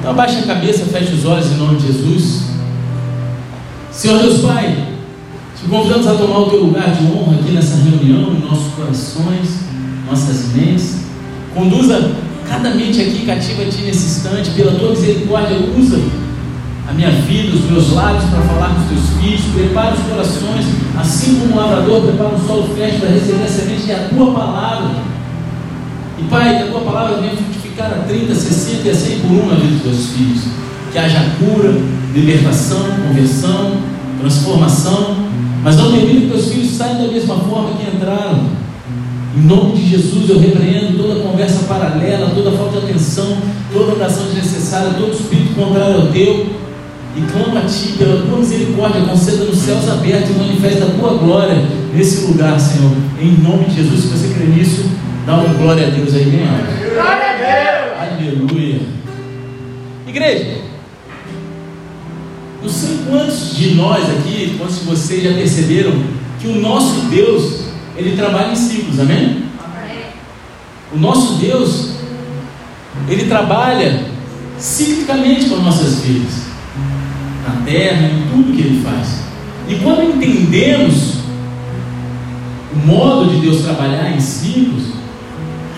Então abaixa a cabeça, feche os olhos em nome de Jesus. Senhor Deus Pai, te convidamos a tomar o teu lugar de honra aqui nessa reunião, em nossos corações, nossas mentes. Conduza cada mente aqui cativa a ti nesse instante, pela tua misericórdia, usa a minha vida, os meus lábios para falar com os teus filhos, prepara os corações, assim como o lavrador prepara um solo fértil para receber a semente que é a tua palavra. E Pai, que a tua palavra venha frutificar a 30, 60 e a 100 por um na vida dos teus filhos. Que haja cura, libertação, conversão, transformação, mas não permita que teus filhos saiam da mesma forma que entraram. Em nome de Jesus, eu repreendo toda conversa paralela, toda falta de atenção, toda oração desnecessária, todo espírito contrário ao teu e clamo a Ti pela Tua misericórdia, conceda nos céus abertos e manifesta a Tua glória nesse lugar, Senhor. Em nome de Jesus, se você crê nisso, dá uma glória a Deus aí, alto. Aleluia! Igreja, não sei quantos de nós aqui, quantos de vocês já perceberam que o nosso Deus, Ele trabalha em ciclos, amém? amém. O nosso Deus, Ele trabalha ciclicamente com as nossas vidas na terra, em tudo que Ele faz. E quando entendemos o modo de Deus trabalhar em ciclos,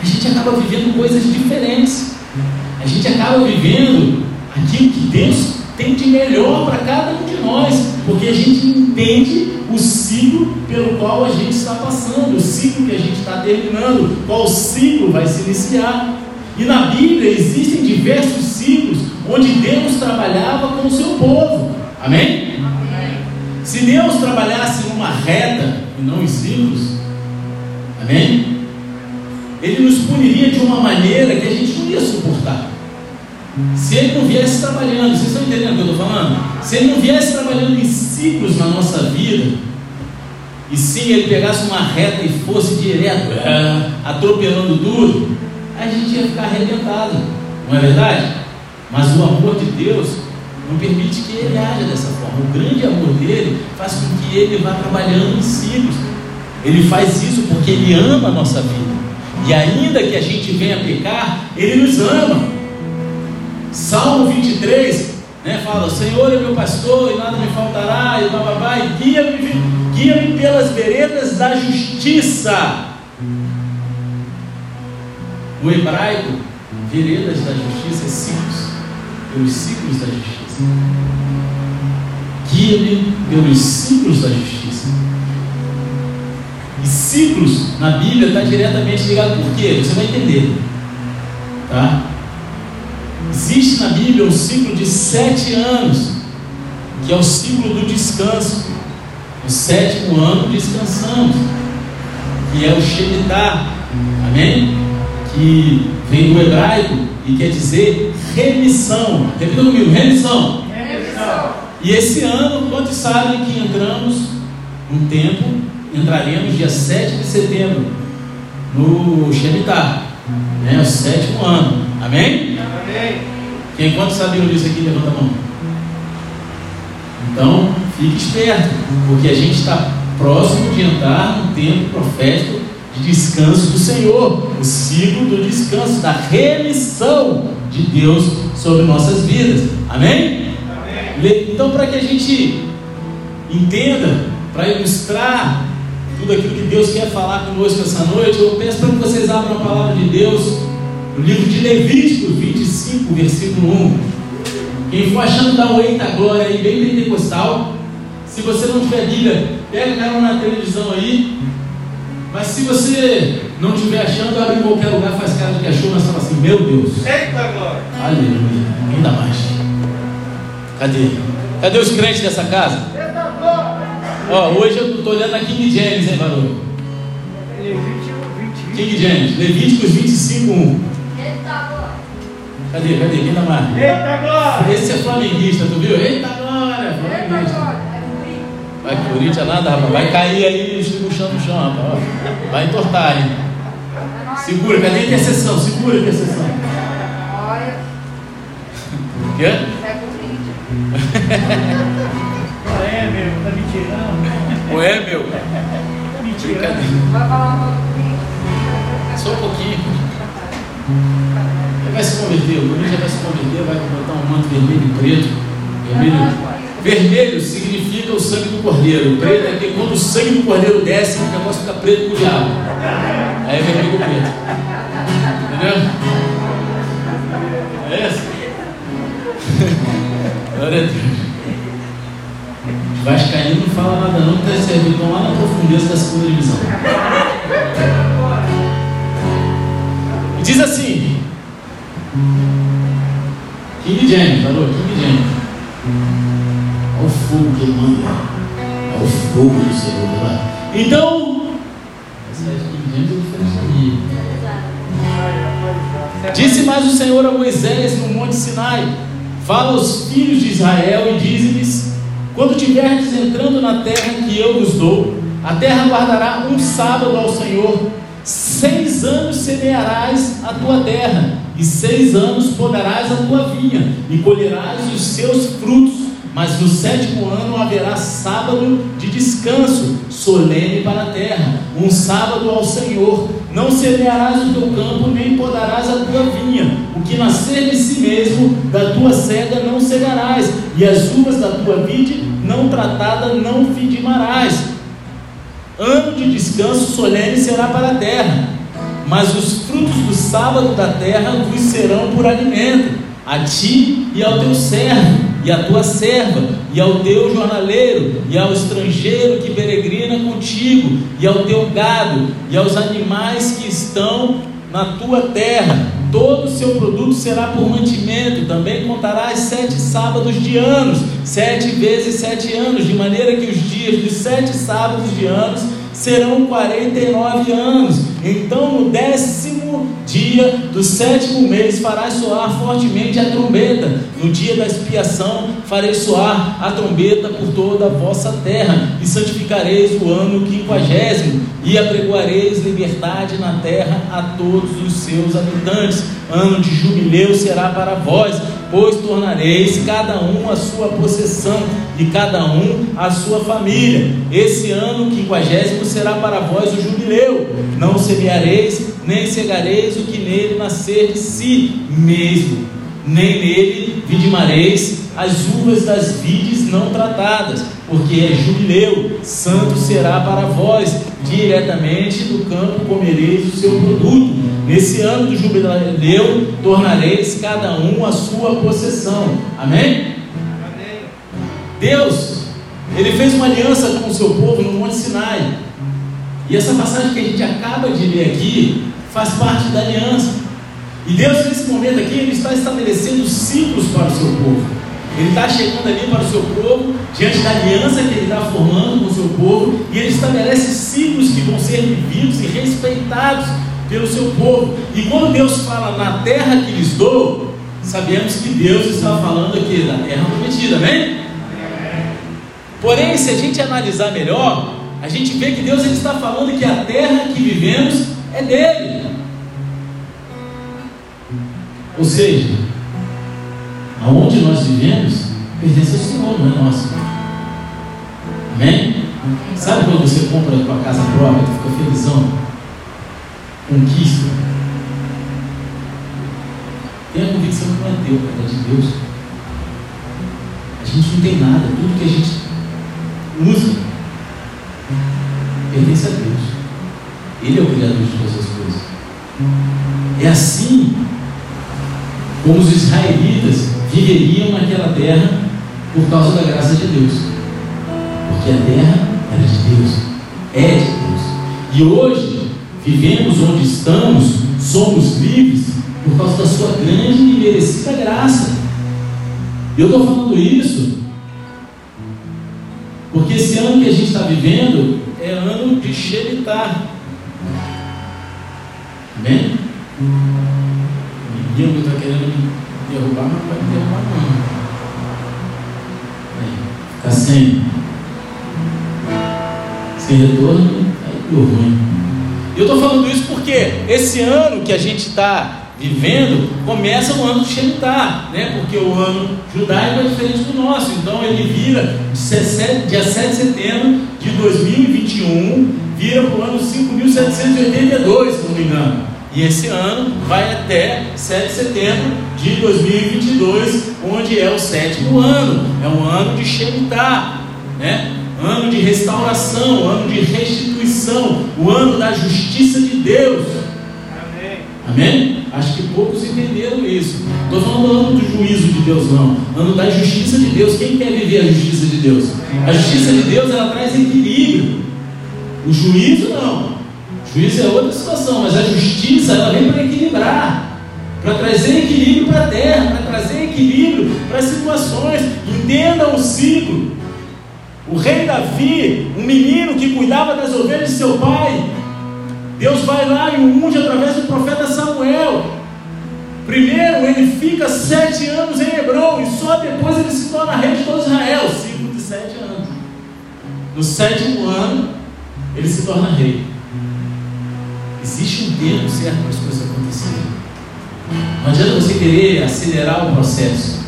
a gente acaba vivendo coisas diferentes. A gente acaba vivendo aquilo que Deus tem de melhor para cada um de nós, porque a gente entende o ciclo pelo qual a gente está passando, o ciclo que a gente está terminando, qual ciclo vai se iniciar. E na Bíblia existem diversos ciclos onde Deus trabalhava com o seu povo. Amém? Amém? Se Deus trabalhasse numa reta e não em ciclos, amém? Ele nos puniria de uma maneira que a gente não ia suportar. Se ele não viesse trabalhando, vocês estão entendendo o que eu estou falando? Se ele não viesse trabalhando em ciclos na nossa vida, e sim ele pegasse uma reta e fosse direto, é, atropelando tudo, a gente ia ficar arrebentado, não é verdade? Mas o amor de Deus não permite que ele haja dessa forma. O grande amor dele faz com que ele vá trabalhando em ciclos. Ele faz isso porque ele ama a nossa vida. E ainda que a gente venha pecar, ele nos ama. Salmo 23 né, fala: Senhor é meu pastor e nada me faltará, e bababá, e guia-me guia pelas veredas da justiça. O hebraico, veredas da justiça é ciclos, pelos ciclos da justiça. Guia-me pelos ciclos da justiça. E ciclos na Bíblia está diretamente ligado por quê? Você vai entender. Tá? Existe na Bíblia um ciclo de sete anos, que é o ciclo do descanso. No sétimo ano descansamos, que é o Shemitah. Amém? que vem do hebraico e quer dizer remissão. Repita comigo, remissão. remissão. E esse ano, quantos sabem que entramos um tempo, entraremos dia 7 de setembro no Shemitah, né, o sétimo ano. Amém? Amém. Quem quantos sabiam disso aqui, levanta a mão. Então, fique esperto, porque a gente está próximo de entrar no tempo profético de descanso do Senhor, o ciclo do descanso, da remissão de Deus sobre nossas vidas. Amém? Amém. Então, para que a gente entenda, para ilustrar tudo aquilo que Deus quer falar conosco essa noite, eu peço para que vocês abram a palavra de Deus no livro de Levítico 25, versículo 1. Quem for achando dar o eita glória aí, bem pentecostal. Se você não tiver Bíblia, pega a cara na televisão aí, mas se você não estiver achando, abre em qualquer lugar, faz cara de achou, mas fala assim, meu Deus. Eita glória. Aleluia. Ainda mais. Cadê? Cadê os crentes dessa casa? Eita glória. Ó, hoje eu estou olhando a King James, hein, Barulho? King James, Levíticos 25, 1. Cadê? Cadê? Quem dá mais? Eita glória. Esse é flamenguista, tu viu? Eita glória. Flamenguista. Eita glória. Vai que Corinthians nada, rapaz. Vai cair aí no chão, no chão, rapaz. Vai entortar, hein? Segura, cadê a intercessão? Segura a intercessão. Olha. O quê? É Não é meu, tá mentirando. Não é meu? Tá mentirando. Vai falar Só um pouquinho. Vai se converter, o Corinthians vai se converter, vai botar um preto. Vermelho. Vermelho significa o sangue do cordeiro. Preto é que quando o sangue do cordeiro desce, o negócio fica preto com o diabo. Aí é vermelho com preto. Entendeu? É isso? Glória a Deus. Vascaíno não fala nada não, que está servido lá na profundeza da segunda divisão. E diz assim, King James, falou, King James. Olha o fogo que ele manda. Olha o fogo do Senhor lá. Então, essa é King James diferente Disse mais o Senhor a Moisés no Monte Sinai: Fala aos filhos de Israel e dize-lhes: Quando tiverdes entrando na terra que eu vos dou, a terra guardará um sábado ao Senhor. Seis anos semearás a tua terra, e seis anos podarás a tua vinha, e colherás os seus frutos. Mas no sétimo ano haverá sábado de descanso, solene para a terra, um sábado ao Senhor. Não semearás o teu campo, nem podarás a tua vinha. O que nascer de si mesmo, da tua cega não cegarás, e as uvas da tua vide, não tratada, não vidimarás. Ano de descanso solene será para a terra, mas os frutos do sábado da terra vos serão por alimento, a ti e ao teu servo, e à tua serva, e ao teu jornaleiro, e ao estrangeiro que peregrina contigo, e ao teu gado, e aos animais que estão na tua terra. Todo o seu produto será por mantimento. Também contarás sete sábados de anos, sete vezes sete anos, de maneira que os dias dos sete sábados de anos serão 49 anos. Então, no décimo dia do sétimo mês, farás soar fortemente a trombeta. No dia da expiação, farei soar a trombeta por toda a vossa terra, e santificareis o ano quinquagésimo, e apregoareis liberdade na terra a todos os seus habitantes. Ano de jubileu será para vós pois tornareis cada um a sua possessão e cada um a sua família. Esse ano quinquagésimo será para vós o jubileu. Não semeareis, nem cegareis o que nele nascer de si mesmo, nem nele vidimareis as uvas das vides não tratadas, porque é jubileu, santo será para vós, diretamente do campo comereis o seu produto. Nesse ano do jubileu, tornareis cada um a sua possessão. Amém? Amém? Deus, Ele fez uma aliança com o seu povo no Monte Sinai. E essa passagem que a gente acaba de ler aqui faz parte da aliança. E Deus, nesse momento aqui, Ele está estabelecendo ciclos para o seu povo. Ele está chegando ali para o seu povo, diante da aliança que ele está formando com o seu povo, e ele estabelece ciclos que vão ser vividos e respeitados pelo seu povo. E quando Deus fala na terra que lhes dou, sabemos que Deus está falando aqui da terra prometida, amém? Porém, se a gente analisar melhor, a gente vê que Deus ele está falando que a terra que vivemos é dele. Ou seja, aonde nós vivemos pertence ao Senhor, não é nosso. Amém? Sabe quando você compra a tua casa própria, tu fica felizão? Conquista. Tem a convicção que não é teu, é de Deus. A gente não tem nada, tudo que a gente usa pertence a Deus. Ele é o criador de todas as coisas. É assim como os israelitas viveriam naquela terra por causa da graça de Deus. Porque a terra era de Deus, é de Deus. E hoje, vivemos onde estamos, somos livres por causa da sua grande e merecida graça. Eu estou falando isso porque esse ano que a gente está vivendo é ano de xeritar. Amém? O inimigo está querendo me derrubar, mas não pode derrubar não. Está sem, sem retorno, aí deu ruim. Eu estou falando isso porque esse ano que a gente está vivendo começa o ano de Shemitah, né? porque o ano judaico é diferente do nosso, então ele vira dia 7 de setembro de 2021, vira para o ano 5.782, se não me engano. E esse ano vai até 7 de setembro de 2022, onde é o sétimo ano. É um ano de Shemitah, né? ano de restauração, ano de restituição, o ano da justiça de Deus. Amém? Amém? Acho que poucos entenderam isso. Estou falando do ano do juízo de Deus, não. Ano da justiça de Deus. Quem quer viver a justiça de Deus? A justiça de Deus ela traz equilíbrio. O juízo não. Juízo é outra situação, mas a justiça ela vem para equilibrar, para trazer equilíbrio para a terra, para trazer equilíbrio para as situações. Entendam o ciclo. O rei Davi, um menino que cuidava das ovelhas de seu pai, Deus vai lá e o unge através do profeta Samuel. Primeiro ele fica sete anos em Hebron e só depois ele se torna rei de todo Israel, ciclo de sete anos. No sétimo ano ele se torna rei. Existe um tempo certo para as coisas acontecerem. Não adianta você querer acelerar o processo.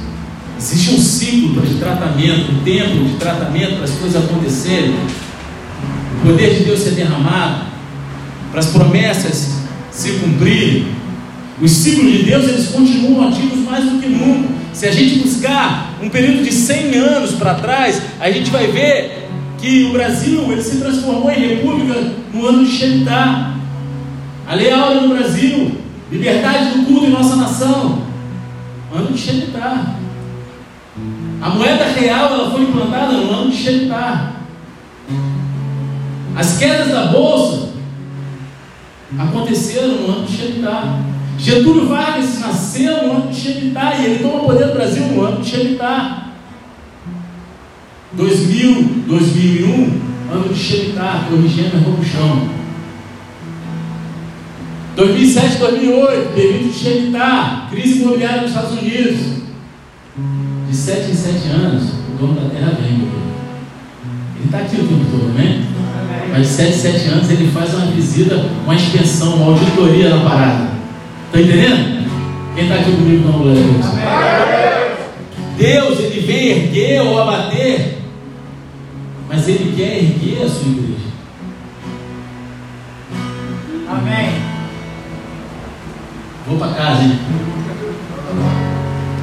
Existe um ciclo de tratamento, um tempo de tratamento para as coisas acontecerem. O poder de Deus ser derramado, para as promessas se cumprirem. Os ciclos de Deus eles continuam ativos mais do que nunca. Se a gente buscar um período de 100 anos para trás, a gente vai ver que o Brasil ele se transformou em república no ano de Shemitah. A lei áurea no Brasil, liberdade do culto em nossa nação. Ano de Shemitah. A moeda real ela foi implantada no ano de Shemitah. As quedas da bolsa aconteceram no ano de Shemitah. Getúlio Vargas nasceu no ano de Shemitah e ele toma poder do Brasil no ano de Shemitah. 2000, 2001, ano de Shemitah, corrigindo errou o chão. 2007, 2008, período de Shemitah, crise imobiliária nos Estados Unidos de sete em sete anos, o dono da terra vem. Ele está aqui o tempo todo, né? Mas de sete em sete anos ele faz uma visita, uma inspeção, uma auditoria na parada. Está entendendo? Quem está aqui comigo não, glória a Deus? Deus, ele vem erguer ou abater, mas ele quer erguer a sua igreja. Amém. Vou para casa, hein?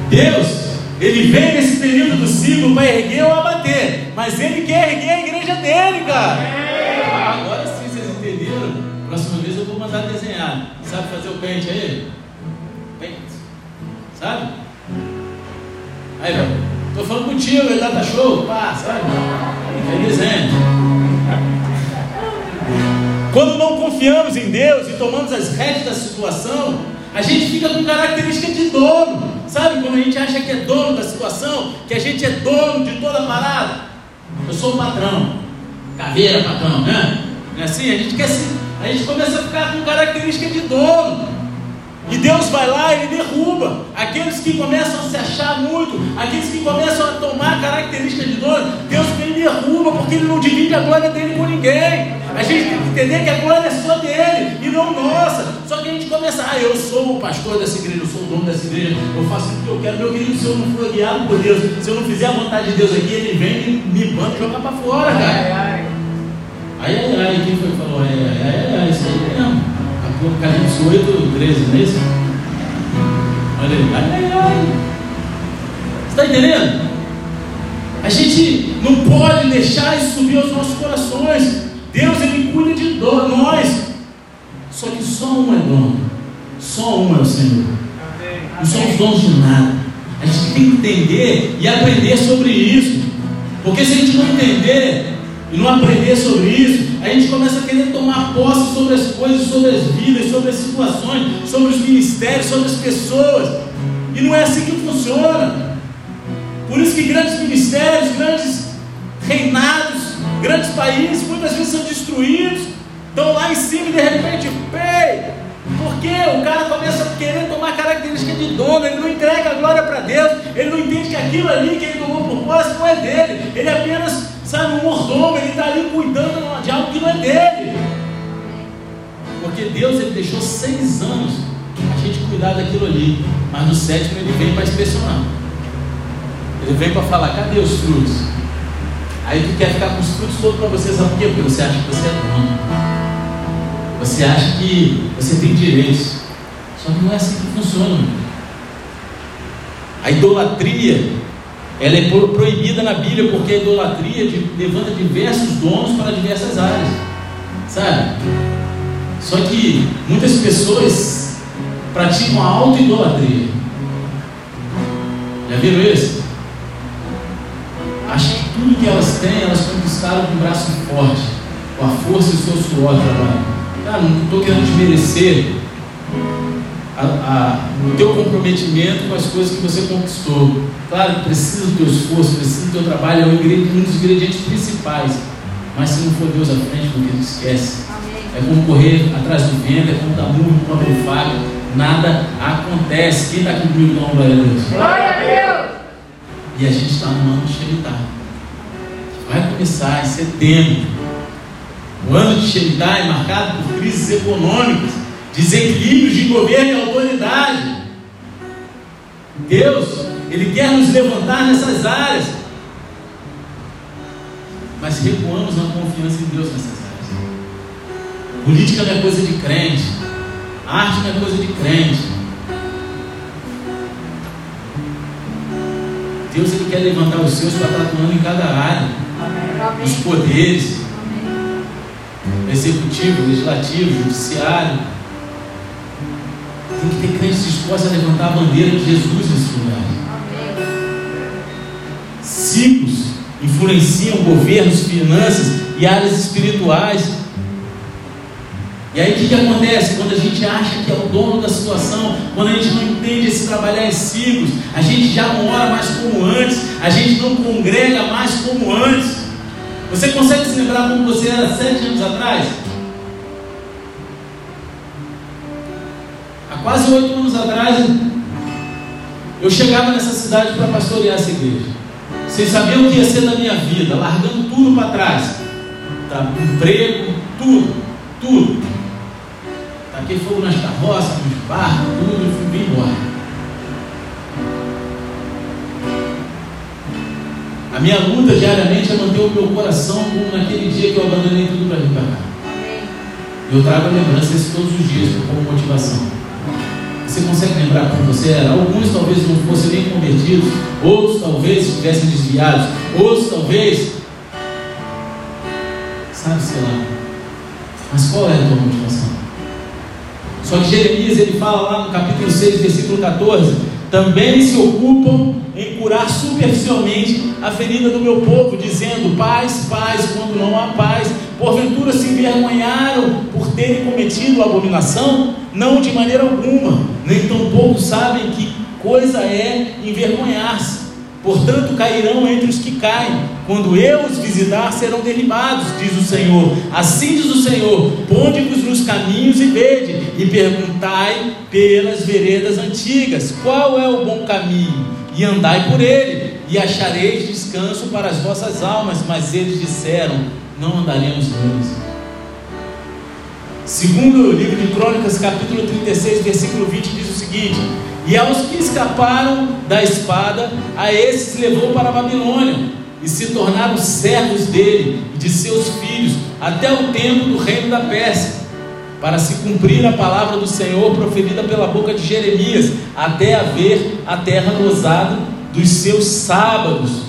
Deus, ele vem nesse período do ciclo para erguer ou abater, mas ele quer erguer a igreja dele, cara. Agora sim vocês entenderam. Próxima vez eu vou mandar desenhar. Sabe fazer o pente aí? Pente. Sabe? Aí, velho. Tô falando contigo, ele tá show. Pá, sabe? Aí desenho. Quando não confiamos em Deus e tomamos as rédeas da situação, a gente fica com característica de dono. Sabe quando a gente acha que é dono da situação, que a gente é dono de toda a parada? Eu sou o patrão, caveira patrão, né? Não é assim? A gente quer se, a gente começa a ficar com característica de dono. E Deus vai lá e ele derruba aqueles que começam a se achar muito, aqueles que começam a tomar características de dono. Deus vem e derruba porque ele não divide a glória dele com ninguém. A gente tem que entender que a glória é só dele e não nossa. Só que a gente começa, ah, eu sou o pastor dessa igreja, eu sou o dono dessa igreja, eu faço o que eu quero. Meu querido, se eu não for guiado por Deus, se eu não fizer a vontade de Deus aqui, ele vem e me manda jogar para fora, cara. Ai, ai, ai, ai, quem foi que falou? Ai, ai, ai, ai, isso aí mesmo. Apocalipse 8, 13, não é isso? Olha aí, ai, ai, ai. Está entendendo? A gente não pode deixar isso subir aos nossos corações. Deus, Ele cuida de nós. Só que só um é dono. Só um é o Senhor. Não somos donos de nada. A gente tem que entender e aprender sobre isso. Porque se a gente não entender e não aprender sobre isso, a gente começa a querer tomar posse sobre as coisas, sobre as vidas, sobre as situações, sobre os ministérios, sobre as pessoas. E não é assim que funciona. Por isso que grandes ministérios, grandes reinados, grandes países muitas vezes são destruídos, estão lá em cima e de repente, pei, porque o cara começa a querer tomar característica de dono, ele não entrega a glória para Deus, ele não entende que aquilo ali que ele tomou por posse não é dele, ele apenas, sabe, um mordomo, ele está ali cuidando de algo que não é dele. Porque Deus ele deixou seis anos a gente cuidar daquilo ali, mas no sétimo ele vem para inspecionar. Ele vem para falar, cadê os frutos? Aí tu quer ficar com os frutos todos para você, sabe por quê? Porque você acha que você é dono. Você acha que você tem direitos. Só que não é assim que funciona. A idolatria, ela é proibida na Bíblia porque a idolatria levanta diversos donos para diversas áreas. Sabe? Só que muitas pessoas praticam a auto-idolatria. Já viram isso? Acham que tudo que elas têm, elas conquistaram com o braço forte, com a força e o seu suor trabalho. Cara, não estou querendo desmerecer a, a, o teu comprometimento com as coisas que você conquistou. Claro que precisa do teu esforço, precisa do teu trabalho, é um dos ingredientes principais. Mas se não for Deus à frente, porque tu esquece. É como correr atrás do vento, é como dar murro contra o faca. Nada acontece. Quem está aqui comigo, não, glória a Deus? Glória a Deus! E a gente está no ano de Shemitah. Vai começar em setembro. O ano de Shemitah é marcado por crises econômicas, desequilíbrios de governo e autoridade. Deus, Ele quer nos levantar nessas áreas. Mas recuamos na confiança em Deus nessas áreas. Política não é coisa de crente. Arte não é coisa de crente. Deus ele quer levantar os seus para estar atuando em cada área. Amém. Os poderes. Executivo, legislativo, judiciário. Tem que ter crentes dispostos a levantar a bandeira de Jesus nesse lugar. Ciclos influenciam governos, finanças e áreas espirituais. E aí o que, que acontece? Quando a gente acha que é o dono da situação, quando a gente não entende esse trabalhar em ciclos, a gente já não ora mais como antes, a gente não congrega mais como antes. Você consegue se lembrar como você era sete anos atrás? Há quase oito anos atrás, eu chegava nessa cidade para pastorear essa igreja. Vocês sabiam o que ia ser da minha vida, largando tudo para trás. Tá? Emprego, tudo, tudo. Taquei fogo nas carroças, nos barcos, tudo, e fui embora. A minha luta diariamente é manter o meu coração como naquele dia que eu abandonei tudo para vir para cá. Eu trago a lembrança isso todos os dias como motivação. Você consegue lembrar como você era? Alguns talvez não fossem nem convertidos, outros talvez estivessem desviados, outros talvez. Sabe, sei lá. Mas qual é a tua motivação? Só que Jeremias ele fala lá no capítulo 6, versículo 14: também se ocupam em curar superficialmente a ferida do meu povo, dizendo: paz, paz, quando não há paz. Porventura se envergonharam por terem cometido abominação? Não de maneira alguma, nem tampouco sabem que coisa é envergonhar-se. Portanto, cairão entre os que caem. Quando eu os visitar, serão derribados, diz o Senhor. Assim diz o Senhor: Ponde-vos nos caminhos e vede, e perguntai pelas veredas antigas: qual é o bom caminho? E andai por ele, e achareis descanso para as vossas almas. Mas eles disseram: Não andaremos neles. Segundo o livro de Crônicas, capítulo 36, versículo 20, diz o seguinte: e aos que escaparam da espada, a esses levou para a Babilônia, e se tornaram servos dele e de seus filhos, até o tempo do reino da Pérsia, para se cumprir a palavra do Senhor proferida pela boca de Jeremias, até haver a terra gozado dos seus sábados,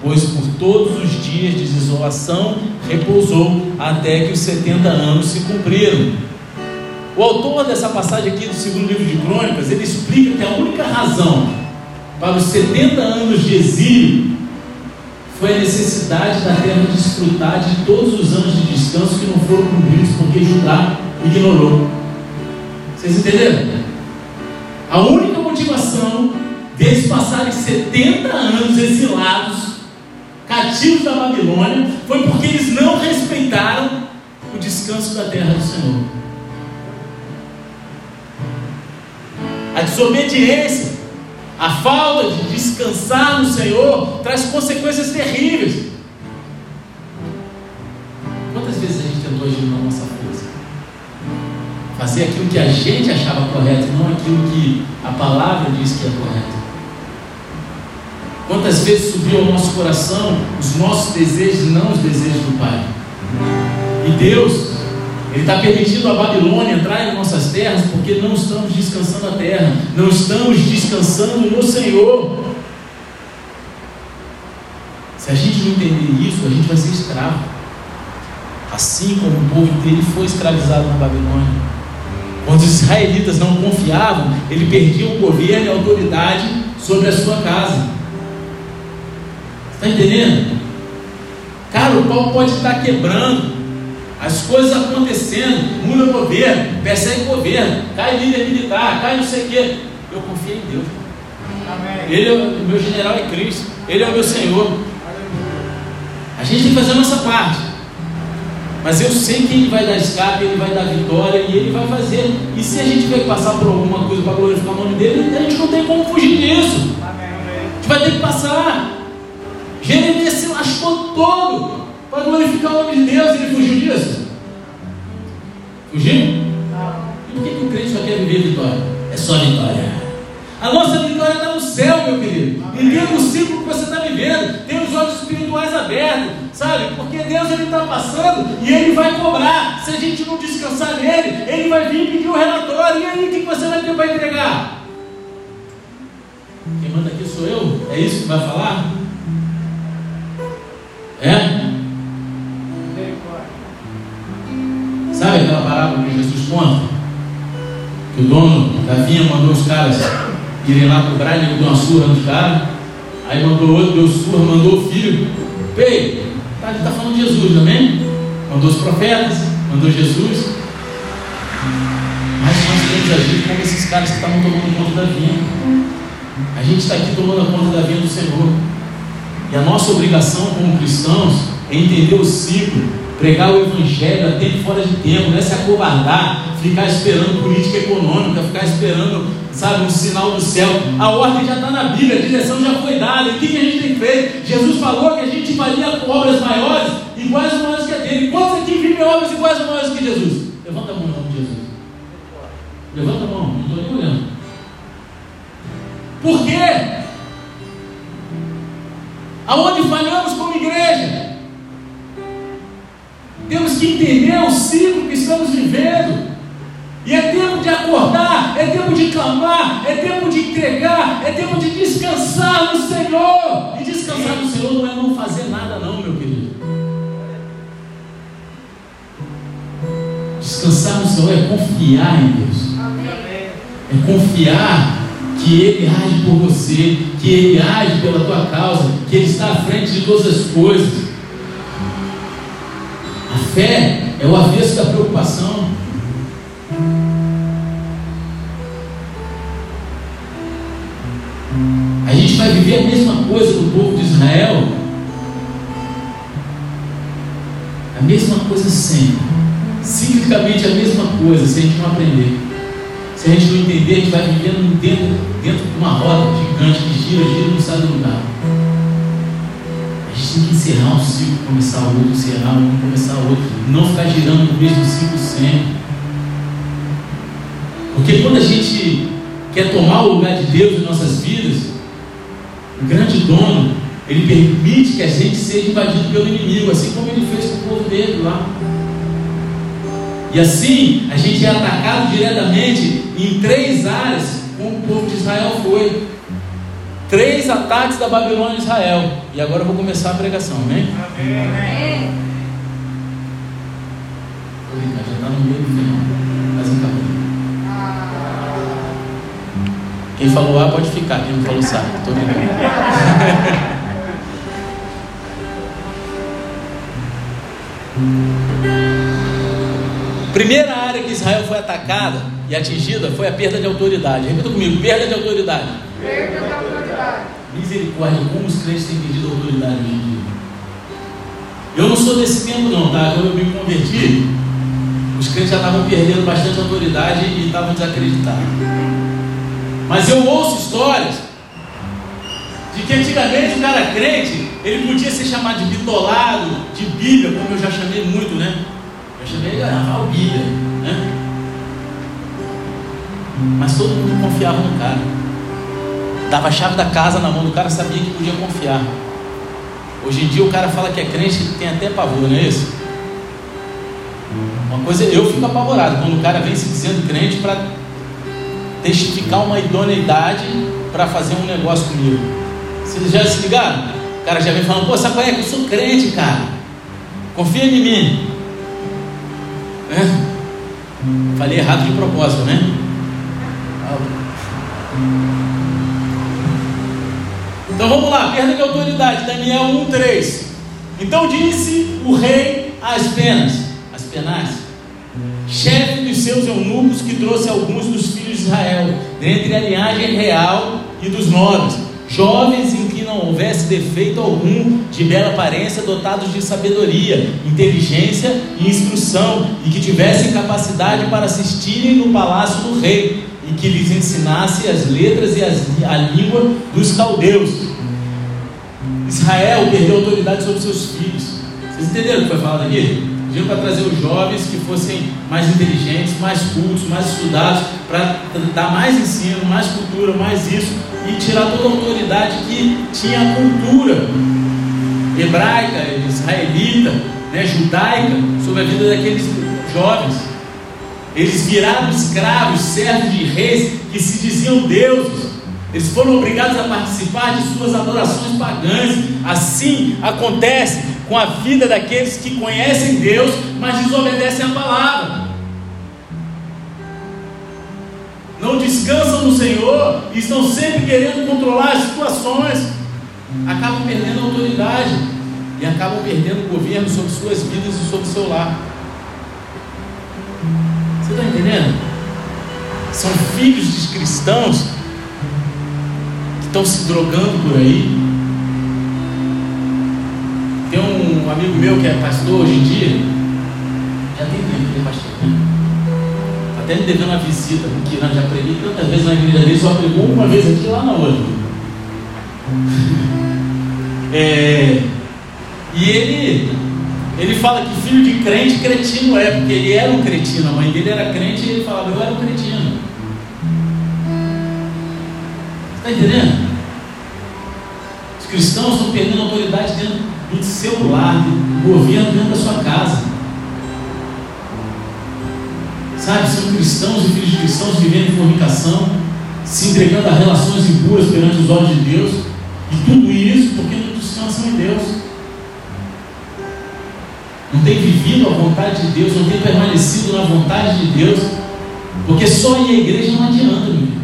pois por todos os dias de desolação repousou, até que os setenta anos se cumpriram. O autor dessa passagem aqui do segundo livro de Crônicas, ele explica que a única razão para os 70 anos de exílio foi a necessidade da terra desfrutar de todos os anos de descanso que não foram cumpridos porque Judá ignorou. Vocês entenderam? A única motivação deles passarem 70 anos exilados, cativos da Babilônia, foi porque eles não respeitaram o descanso da terra do Senhor. A desobediência, a falta de descansar no Senhor traz consequências terríveis. Quantas vezes a gente tentou agir na nossa força? Fazer aquilo que a gente achava correto, não aquilo que a palavra diz que é correto. Quantas vezes subiu ao nosso coração os nossos desejos, não os desejos do Pai? E Deus, Ele está permitindo a Babilônia entrar em nossas terras porque não estamos descansando a terra, não estamos descansando no Senhor. Se a gente não entender isso, a gente vai ser escravo. Assim como o povo dele foi escravizado na Babilônia. Quando os israelitas não confiavam, ele perdia o governo e a autoridade sobre a sua casa. Está entendendo? Cara, o pau pode estar quebrando, as coisas acontecendo, muda o governo, persegue o governo, cai líder militar, cai não sei o quê. Eu confio em Deus. Amém. Ele é o meu general é Cristo, Ele é o meu Senhor. A gente tem que fazer a nossa parte. Mas eu sei que Ele vai dar escape, Ele vai dar vitória e Ele vai fazer. E se a gente vai passar por alguma coisa para glorificar o nome dele, a gente não tem como fugir disso. A gente vai ter que passar. Jeremias se lascou todo para glorificar o nome de Deus. Ele fugiu disso? Fugiu? E por que, que o crente só quer viver vitória? É só vitória. A nossa vitória está no céu, meu querido. Entenda o ciclo que você está vivendo. Tem os olhos espirituais abertos, sabe? Porque Deus ele está passando e ele vai cobrar. Se a gente não descansar nele, ele vai vir pedir o um relatório. E aí, o que você vai ter para entregar? Quem manda aqui sou eu? É isso que vai falar? É? Sabe aquela parábola que Jesus conta? Que o dono da vinha mandou os caras irem lá cobrar, ele deu uma surra nos caras. Aí mandou outro, deu surra, mandou o filho. Ei, ele está falando de Jesus, amém? Mandou os profetas, mandou Jesus. Mas nós temos agir como esses caras que estavam tomando conta da vinha. A gente está aqui tomando conta da vinha do Senhor. E a nossa obrigação como cristãos é entender o ciclo, pregar o evangelho a tempo fora de tempo, não é se acovardar, ficar esperando política econômica, ficar esperando, sabe, um sinal do céu. A ordem já está na Bíblia, a direção já foi dada. O que, que a gente tem feito? Jesus falou que a gente faria obras maiores, iguais ou maiores que a dele. Quantos aqui vivem obras iguais ou maiores que Jesus? Levanta a mão em nome de Jesus. Levanta a mão, não estou nem olhando. Por quê? Aonde falhamos entender o ciclo que estamos vivendo. E é tempo de acordar, é tempo de clamar, é tempo de entregar, é tempo de descansar no Senhor. E descansar no Senhor não é não fazer nada, não, meu querido. Descansar no Senhor é confiar em Deus. É confiar que Ele age por você, que Ele age pela tua causa, que Ele está à frente de todas as coisas. Fé é o avesso da preocupação. A gente vai viver a mesma coisa do povo de Israel. A mesma coisa sempre. Ciclicamente a mesma coisa, se a gente não aprender. Se a gente não entender, a gente vai vivendo dentro, dentro de uma roda gigante que gira, gira e não sai do lugar. A gente tem que encerrar um ciclo, começar outro, encerrar um, começar outro. Não ficar girando no mesmo ciclo sempre. Porque quando a gente quer tomar o lugar de Deus em nossas vidas, o grande dono, ele permite que a gente seja invadido pelo inimigo, assim como ele fez com o povo dele lá. E assim a gente é atacado diretamente em três áreas, como o povo de Israel foi. Três ataques da Babilônia em Israel. E agora eu vou começar a pregação, amém? Amém. Já está no meio do final. Mas acabou. Quem falou A pode ficar, quem não falou sai. Estou. Primeira área que Israel foi atacada e atingida foi a perda de autoridade. Repita comigo: perda de autoridade. Perda de autoridade. Misericórdia, como os crentes têm perdido autoridade hoje em dia. Eu não sou desse tempo, não, tá? Quando eu me converti, os crentes já estavam perdendo bastante autoridade e estavam desacreditados. Mas eu ouço histórias de que antigamente o cara crente, ele podia ser chamado de bitolado, de Bíblia, como eu já chamei muito, né? Eu chamei ele Rafael Bíblia, né? Mas todo mundo confiava no cara. Dava a chave da casa na mão do cara, sabia que podia confiar. Hoje em dia o cara fala que é crente e tem até pavor, não é isso? Uma coisa, eu fico apavorado quando o cara vem se dizendo crente para testificar uma idoneidade para fazer um negócio comigo. Vocês já se ligaram? O cara já vem falando, pô, sabe qual é que eu sou crente, cara? Confia em mim. É? Falei errado de propósito, né? Então vamos lá, perda de autoridade, Daniel 1,3. Então disse o rei às penas, as penas, chefe dos seus eunucos, que trouxe alguns dos filhos de Israel, dentre a linhagem real e dos nobres, jovens em que não houvesse defeito algum, de bela aparência, dotados de sabedoria, inteligência e instrução, e que tivessem capacidade para assistirem no palácio do rei, e que lhes ensinasse as letras e as, a língua dos caldeus Israel perdeu autoridade sobre seus filhos. Vocês entenderam o que foi falado aqui? Pediram para trazer os jovens que fossem mais inteligentes, mais cultos, mais estudados, para dar mais ensino, mais cultura, mais isso, e tirar toda a autoridade que tinha a cultura hebraica, israelita, né, judaica, sobre a vida daqueles jovens. Eles viraram escravos, servos de reis que se diziam deuses. Eles foram obrigados a participar de suas adorações pagãs. Assim acontece com a vida daqueles que conhecem Deus, mas desobedecem a palavra. Não descansam no Senhor e estão sempre querendo controlar as situações. Acabam perdendo a autoridade e acabam perdendo o governo sobre suas vidas e sobre seu lar. Você está entendendo? São filhos de cristãos estão se drogando por aí. Tem um amigo meu que é pastor hoje em dia, já tem tempo que é pastor, né? Tá até me devendo uma visita, porque nós já preguei tantas vezes na igreja dele, só pregou uma vez aqui lá na outra. É, e ele, ele fala que filho de crente, cretino é, porque ele era um cretino, a mãe dele era crente e ele falava, eu era um cretino. Está entendendo? Os cristãos estão perdendo autoridade dentro do seu lar, do governo dentro da sua casa. Sabe, são cristãos e filhos de cristãos vivendo em fornicação, se entregando a relações impuras perante os olhos de Deus, e tudo isso porque não descansam em Deus. Não tem vivido a vontade de Deus, não tem permanecido na vontade de Deus, porque só ir à igreja não adianta, meu.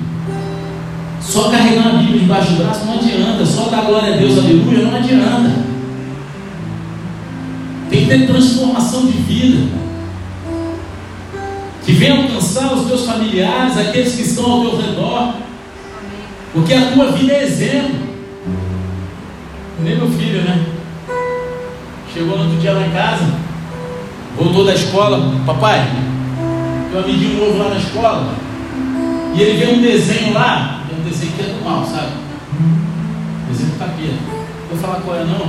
Só carregar a Bíblia debaixo do braço não adianta. Só dar glória a Deus, aleluia, não adianta. Tem que ter transformação de vida. Que venha alcançar os teus familiares, aqueles que estão ao teu redor. Porque a tua vida é exemplo. Nem meu filho, né? Chegou no outro dia lá em casa, voltou da escola, papai, um amiguinho novo lá na escola, e ele vê um desenho lá, desenho que é do mal, sabe? Desenho do capeta. Vou falar qual é não.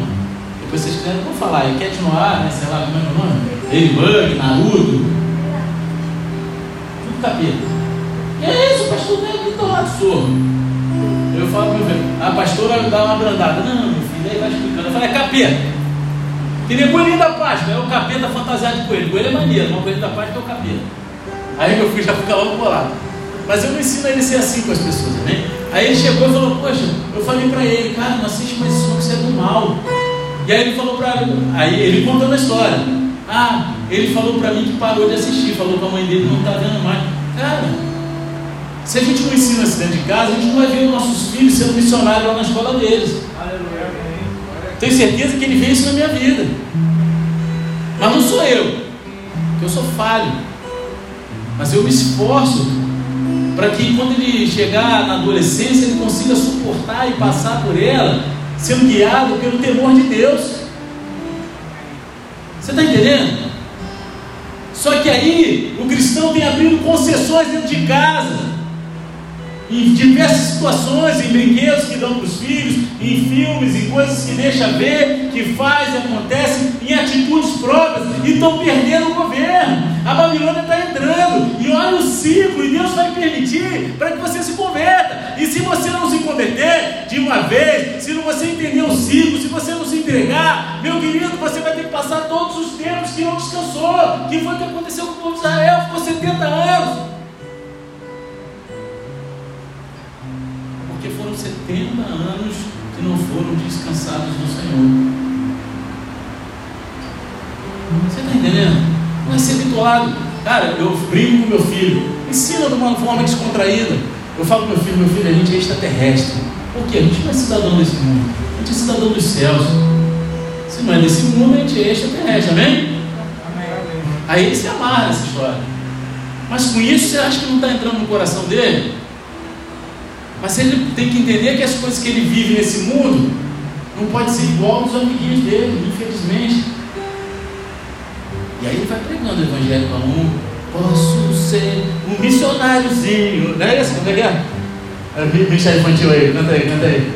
Depois vocês quiserem, vou falar. É Cat Noir, né? Sei lá como é o nome. Ladybug, Naruto. Tudo capeta. E é isso, pastor não é muito lado sorro. Eu falo para meu filho, a pastora dá uma brandada. Não, meu filho, aí vai explicando. Eu falo, é capeta. Que nem coelhinho da Páscoa, é o capeta fantasiado de coelho. Coelho é maneiro, mas o coelho da Páscoa é o capeta. Aí meu filho já fica logo bolado. Mas eu não ensino ele a ser assim com as pessoas, né? Aí ele chegou e falou, poxa, eu falei para ele, cara, não assiste mais isso, você é do mal. E aí ele falou para aí ele contando a história. Ah, ele falou para mim que parou de assistir, falou que a mãe dele não está vendo mais. Cara, se a gente não ensina isso dentro de casa, a gente não vai ver os nossos filhos sendo missionários lá na escola deles. Tenho certeza que ele vê isso na minha vida. Mas não sou eu, porque eu sou falho. Mas eu me esforço para que quando ele chegar na adolescência ele consiga suportar e passar por ela, sendo guiado pelo temor de Deus. Você está entendendo? Só que aí o cristão tem abrindo concessões dentro de casa em diversas situações, em brinquedos que dão para os filhos, em filmes, em coisas que deixa ver, que faz e acontece, em atitudes próprias, e estão perdendo o governo. A Babilônia está entrando, e olha o ciclo, e Deus vai permitir para que você se converta. E se você não se converter de uma vez, se você entender o ciclo, se você não se entregar, meu querido, você vai ter que passar todos os tempos que não descansou, O que foi que aconteceu com o povo de Israel? Ficou 70 anos. 70 anos que não foram descansados no Senhor. Você está entendendo? Não é ser habituado. Cara, eu brinco com meu filho. Ensina de uma forma descontraída. Eu falo para meu filho, meu filho, a gente é extraterrestre. Por quê? A gente não é cidadão desse mundo. A gente é cidadão dos céus. Se não é desse mundo, a gente é extraterrestre, amém? Aí ele se amarra nessa história. Mas com isso você acha que não está entrando no coração dele? Mas ele tem que entender que as coisas que ele vive nesse mundo não pode ser igual aos amiguinhos dele, infelizmente. E aí ele vai pregando o evangelho para um, posso ser um missionáriozinho. Não é isso? Como é que é? Bicha infantil aí, canta aí, canta aí.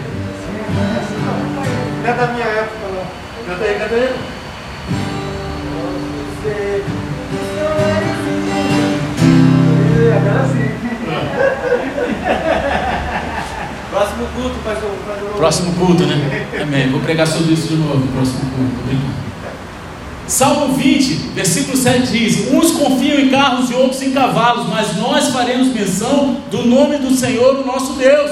Não é da minha época, não. Canta aí, canta aí. Você. Agora sim. Próximo culto, pastor. Próximo culto, né? Amém. Vou pregar sobre isso de novo no próximo culto. Obrigado. Salmo 20, versículo 7 diz: Uns confiam em carros e outros em cavalos, mas nós faremos menção do nome do Senhor, o nosso Deus.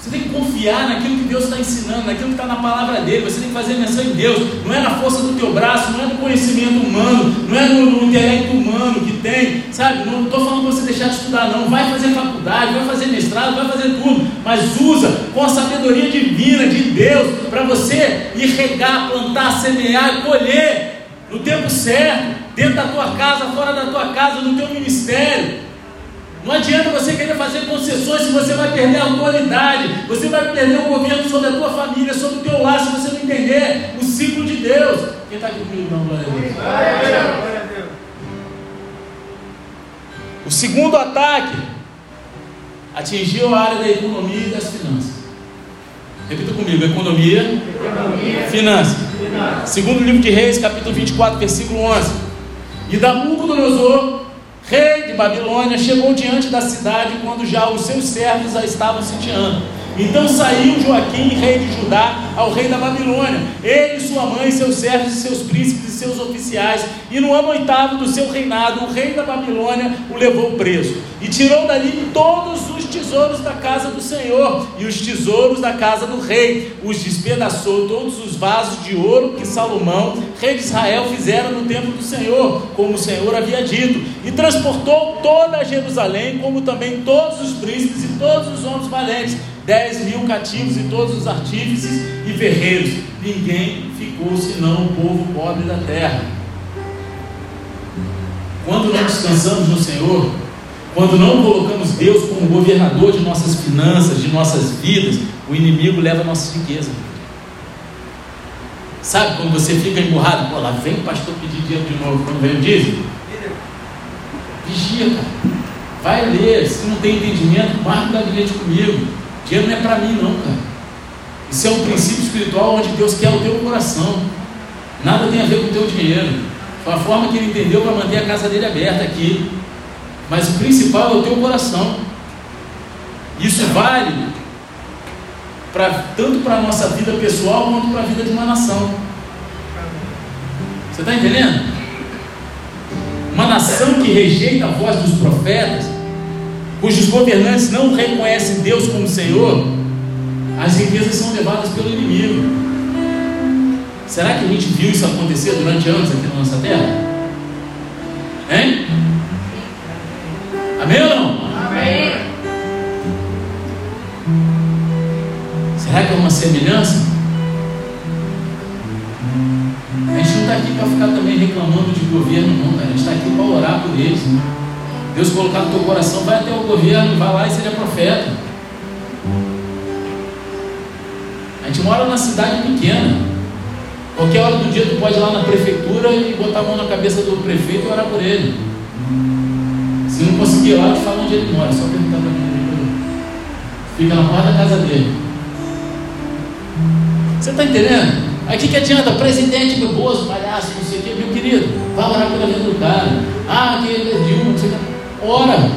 Você tem que confiar naquilo que Deus está ensinando, naquilo que está na palavra dele. Você tem que fazer menção em Deus. Não é na força do teu braço, não é no conhecimento humano, não é no, no intelecto humano que tem, sabe? Não estou falando para você deixar de estudar, não. Vai fazer faculdade, vai fazer mestrado, vai fazer tudo, mas usa com a sabedoria divina de Deus para você ir regar, plantar, semear, colher no tempo certo, dentro da tua casa, fora da tua casa, no teu ministério. Não adianta você querer fazer concessões se você vai perder a autoridade, você vai perder o governo sobre a tua família, sobre o teu lar, se você não entender o ciclo de Deus. Quem está aqui comigo, não, glória a Deus. O segundo ataque atingiu a área da economia e das finanças. Repita comigo: economia, Economia. finanças. Segundo livro de Reis, capítulo 24, versículo 11. E Nabucodonosor, rei de Babilônia, chegou diante da cidade quando já os seus servos a estavam sitiando. Então saiu Joaquim, rei de Judá, ao rei da Babilônia, ele, sua mãe, seus servos e seus príncipes e seus oficiais, e no ano oitavo do seu reinado, o rei da Babilônia o levou preso, e tirou dali todos os tesouros da casa do Senhor, e os tesouros da casa do rei, os despedaçou todos os vasos de ouro que Salomão, rei de Israel, fizera no templo do Senhor, como o Senhor havia dito, e transportou toda Jerusalém, como também todos os príncipes e todos os homens valentes, dez mil cativos e todos os artífices e ferreiros. Ninguém ficou senão o povo pobre da terra. Quando não descansamos no Senhor, quando não colocamos Deus como governador de nossas finanças, de nossas vidas, o inimigo leva a nossa riqueza. Sabe quando você fica emburrado? Pô, lá vem o pastor pedir dinheiro de novo quando vem o dízimo? Vigia, cara. Vai ler. Se não tem entendimento, marca o gabinete comigo. Dinheiro não é para mim, não, cara. Isso é um princípio espiritual onde Deus quer o teu coração. Nada tem a ver com o teu dinheiro. Foi a forma que ele entendeu para manter a casa dele aberta aqui. Mas o principal é o teu coração. Isso vale pra, tanto para a nossa vida pessoal quanto para a vida de uma nação. Você está entendendo? Uma nação que rejeita a voz dos profetas, cujos governantes não reconhecem Deus como Senhor, as riquezas são levadas pelo inimigo. Será que a gente viu isso acontecer durante anos aqui na nossa terra? Hein? Amém ou não? Amém. Será que é uma semelhança? A gente não está aqui para ficar também reclamando de governo, não. A gente está aqui para orar por eles. Deus colocar no teu coração, vai até o governo, vai lá e seja profeta. A gente mora numa cidade pequena. Qualquer hora do dia tu pode ir lá na prefeitura e botar a mão na cabeça do prefeito e orar por ele. Se não conseguir ir lá, te falo onde ele mora, só perguntar para mim. Fica na porta da casa dele. Você está entendendo? Aí o que, que adianta? Presidente meu Bozo, palhaço, não sei o que, meu querido, vai orar pela vida do cara. Ah, que ele é Dilma, não sei o que. Ora.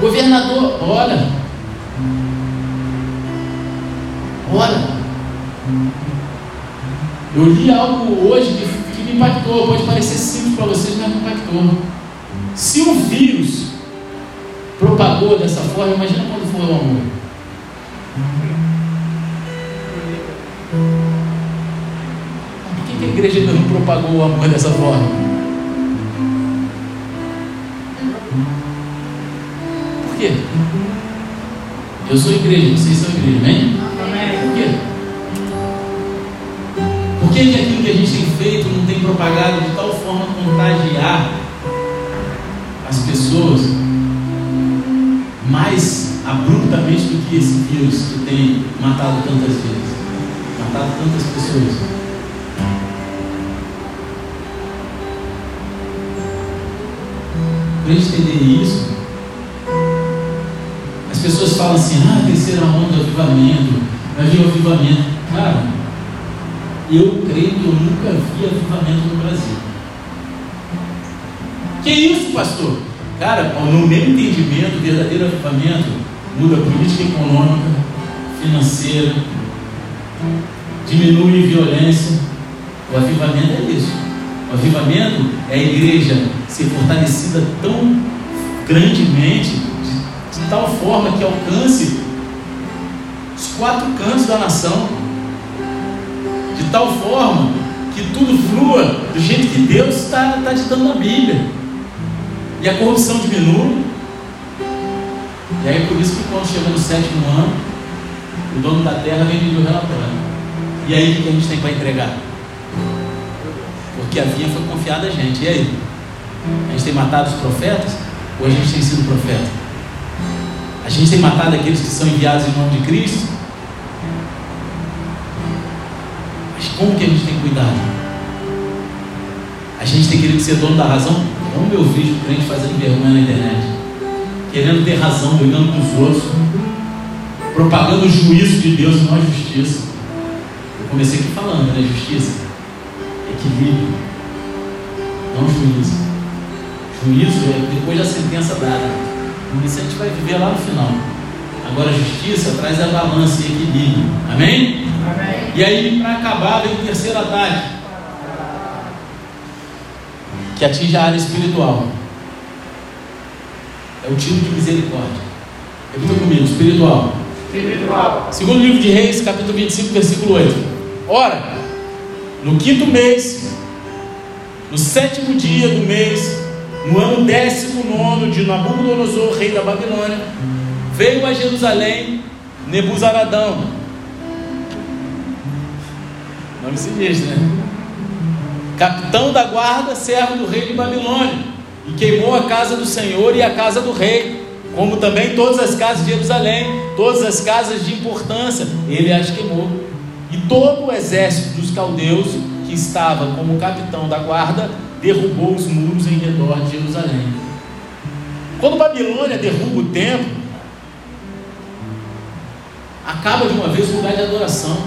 Governador, ora. Ora. Eu li algo hoje que, que me impactou. Pode parecer simples para vocês, mas me impactou. Se o vírus propagou dessa forma, imagina quando for o amor. Por que a igreja não propagou o amor dessa forma? Quê? Eu sou igreja, vocês são igreja, amém? Por quê? Por que, que aquilo que a gente tem feito não tem propagado de tal forma contagiar as pessoas mais abruptamente do que esse vírus que tem matado tantas vezes, matado tantas pessoas? Para entender isso, pessoas falam assim, ah, terceira onda avivamento, vai vir o avivamento. Cara, eu creio que eu nunca vi avivamento no Brasil. Que isso, pastor? Cara, no meu entendimento, verdadeiro avivamento muda política econômica, financeira, diminui violência. O avivamento é isso. O avivamento é a igreja ser fortalecida tão grandemente, de, tal forma que alcance os quatro cantos da nação, de tal forma que tudo flua do jeito que Deus está tá ditando na Bíblia, e a corrupção diminui. E aí por isso que quando chega no sétimo ano, o dono da terra vem pedir o relatório. E aí o que a gente tem para entregar? Porque a vinha foi confiada a gente. E aí? A gente tem matado os profetas? Ou a gente tem sido profeta? A gente tem matado aqueles que são enviados em nome de Cristo? Mas como que a gente tem cuidado? A gente tem querido ser dono da razão? Como eu vejo crente fazendo vergonha na internet? Querendo ter razão, brigando com os outros, propagando o juízo de Deus e não a justiça. Eu comecei aqui falando, né? Justiça, equilíbrio, não juízo. Juízo é depois da sentença dada. Isso a gente vai viver lá no final. Agora a justiça traz a balança e equilíbrio. Amém? Amém. E aí, para acabar, vem o terceiro ataque. Que atinge a área espiritual. É o tipo de misericórdia. Repita comigo, espiritual. Espiritual. Segundo livro de Reis, capítulo 25, versículo 8. Ora, no quinto mês, no sétimo dia do mês, no ano décimo nono de Nabucodonosor, rei da Babilônia, veio a Jerusalém Nebuzaradão. Nome sinistro, né? Capitão da guarda, servo do rei de Babilônia, e queimou a casa do Senhor e a casa do rei, como também todas as casas de Jerusalém, todas as casas de importância, ele as queimou. E todo o exército dos caldeus que estava como capitão da guarda derrubou os muros em redor de Jerusalém. Quando Babilônia derruba o templo, acaba de uma vez o lugar de adoração,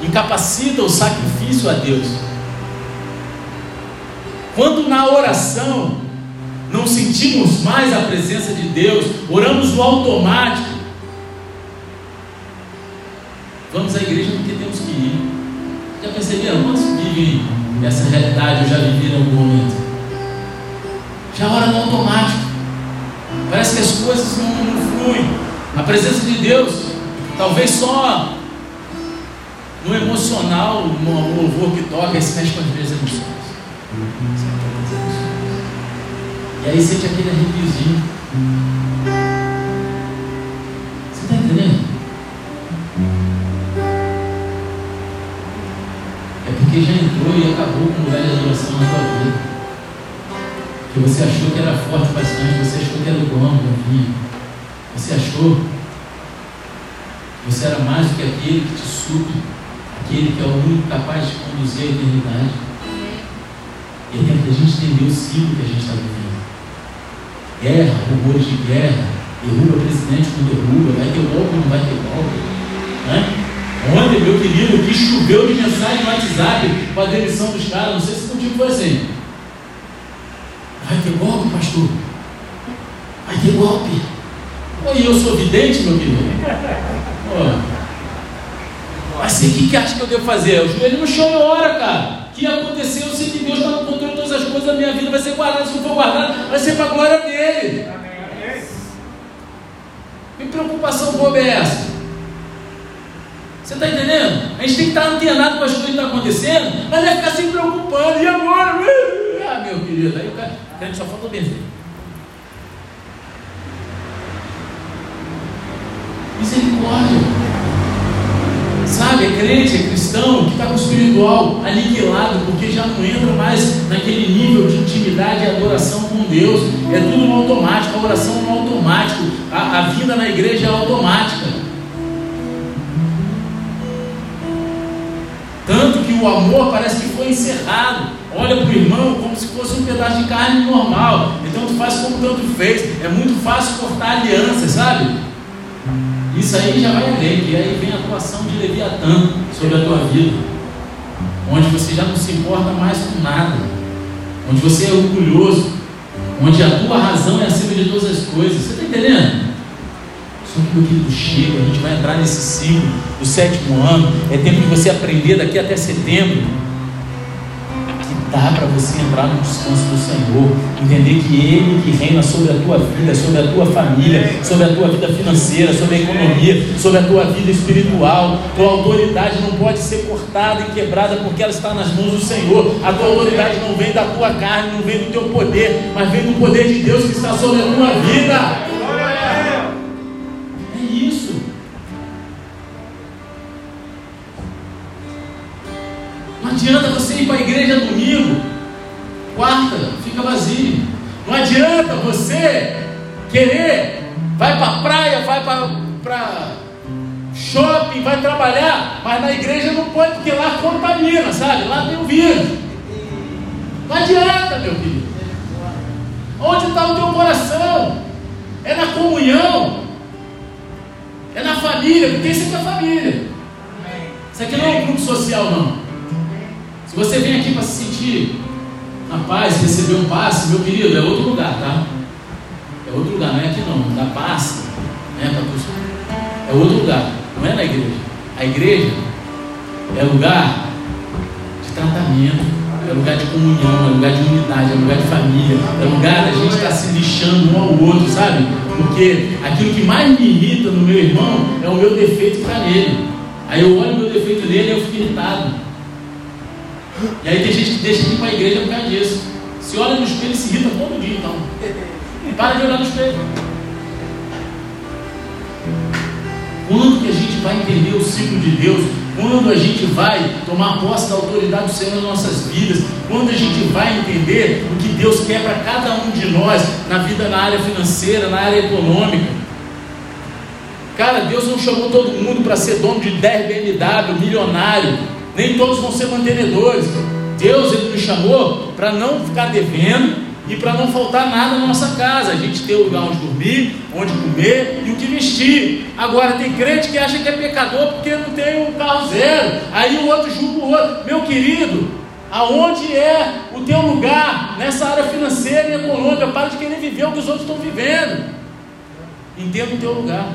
incapacita o sacrifício a Deus. Quando na oração não sentimos mais a presença de Deus, oramos no automático, vamos à igreja porque temos que ir. Já perceberam? Quantos vivem essa realidade? Eu já vivi em algum momento. Já ora no automático. Parece que as coisas não, não fluem. A presença de Deus, talvez só no emocional, no louvor que toca, se mexe com as minhas emoções. E aí sente aquele arrepiozinho. Você está entendendo? É porque já entrou e acabou com o de adoração na tua vida. Que você achou que era forte bastante, você achou que era o dono da vinha. Você achou que você era mais do que aquele que te supre, aquele que é o único capaz de conduzir a eternidade. E é da gente entender o ciclo que a gente está vivendo. Guerra, rumores de guerra, derruba presidente com derruba, vai ter golpe não vai ter golpe. Né? Ontem, meu querido, que choveu de mensagem no WhatsApp com a demissão dos caras, não sei se contigo foi assim. Vai ter golpe, pastor? Vai ter golpe. E eu sou vidente, meu querido. Pô. Mas você, o que, que acha que eu devo fazer? O joelho no chão e ora, cara. O que aconteceu? Eu sei que Deus está no controle de todas as coisas da minha vida. Vai ser guardado. Se não for guardado, vai ser para a glória dele. Que preocupação boba é essa? Você está entendendo? A gente tem que estar antenado com as coisas que estão acontecendo, mas não é ficar se preocupando. E agora? Ah, meu querido, aí o cara, o cara só falta benzer. Misericórdia. Sabe, é crente, é cristão que está com o espiritual aniquilado, porque já não entra mais naquele nível de intimidade e adoração com Deus. É tudo no automático, a oração no automático, a, a vida na igreja é automática. Tanto que o amor parece que foi encerrado. Olha para o irmão como se fosse um pedaço de carne normal. Então tu faz como tanto fez. É muito fácil cortar aliança, sabe? Isso aí já vai além, e aí vem a atuação de Leviatã sobre a tua vida, onde você já não se importa mais com nada, onde você é orgulhoso, onde a tua razão é acima de todas as coisas. Você está entendendo? Que, meu querido, chega, a gente vai entrar nesse ciclo do sétimo ano, é tempo de você aprender daqui até setembro dá para você entrar no descanso do Senhor, entender que Ele que reina sobre a tua vida, sobre a tua família, sobre a tua vida financeira, sobre a economia, sobre a tua vida espiritual. Tua autoridade não pode ser cortada e quebrada porque ela está nas mãos do Senhor. A tua autoridade não vem da tua carne, não vem do teu poder, mas vem do poder de Deus que está sobre a tua vida. Adianta você ir para a igreja domingo, quarta, fica vazio. Não adianta você querer, vai para a praia, vai para shopping, vai trabalhar, mas na igreja não pode, porque lá contamina, sabe? Lá tem o vírus. Não adianta, meu filho. Onde está o teu coração? É na comunhão, é na família, porque isso é a família. Isso aqui não é um grupo social, não. Se você vem aqui para se sentir na paz, receber um passe, meu querido, é outro lugar, tá? É outro lugar, não é aqui não, dá passe, né, É outro lugar, não é na igreja. A igreja é lugar de tratamento, é lugar de comunhão, é lugar de unidade, é lugar de família, é lugar da gente estar tá se lixando um ao outro, sabe? Porque aquilo que mais me irrita no meu irmão é o meu defeito está nele. Aí eu olho o meu defeito nele e eu fico irritado. E aí tem gente que deixa de ir para a igreja por causa disso. Se olha no espelho e se irrita todo dia, então. Para de olhar no espelho. Quando que a gente vai entender o ciclo de Deus? Quando a gente vai tomar posse da autoridade do Senhor nas nossas vidas? Quando a gente vai entender o que Deus quer para cada um de nós na vida na área financeira, na área econômica? Cara, Deus não chamou todo mundo para ser dono de 10 BMW, milionário. Nem todos vão ser mantenedores. Deus ele nos chamou para não ficar devendo e para não faltar nada na nossa casa. A gente ter um lugar onde dormir, onde comer e o que vestir. Agora tem crente que acha que é pecador porque não tem um carro zero. Aí o outro julga o outro. Meu querido, aonde é o teu lugar nessa área financeira e econômica? Para de querer viver o que os outros estão vivendo. Entenda o teu lugar.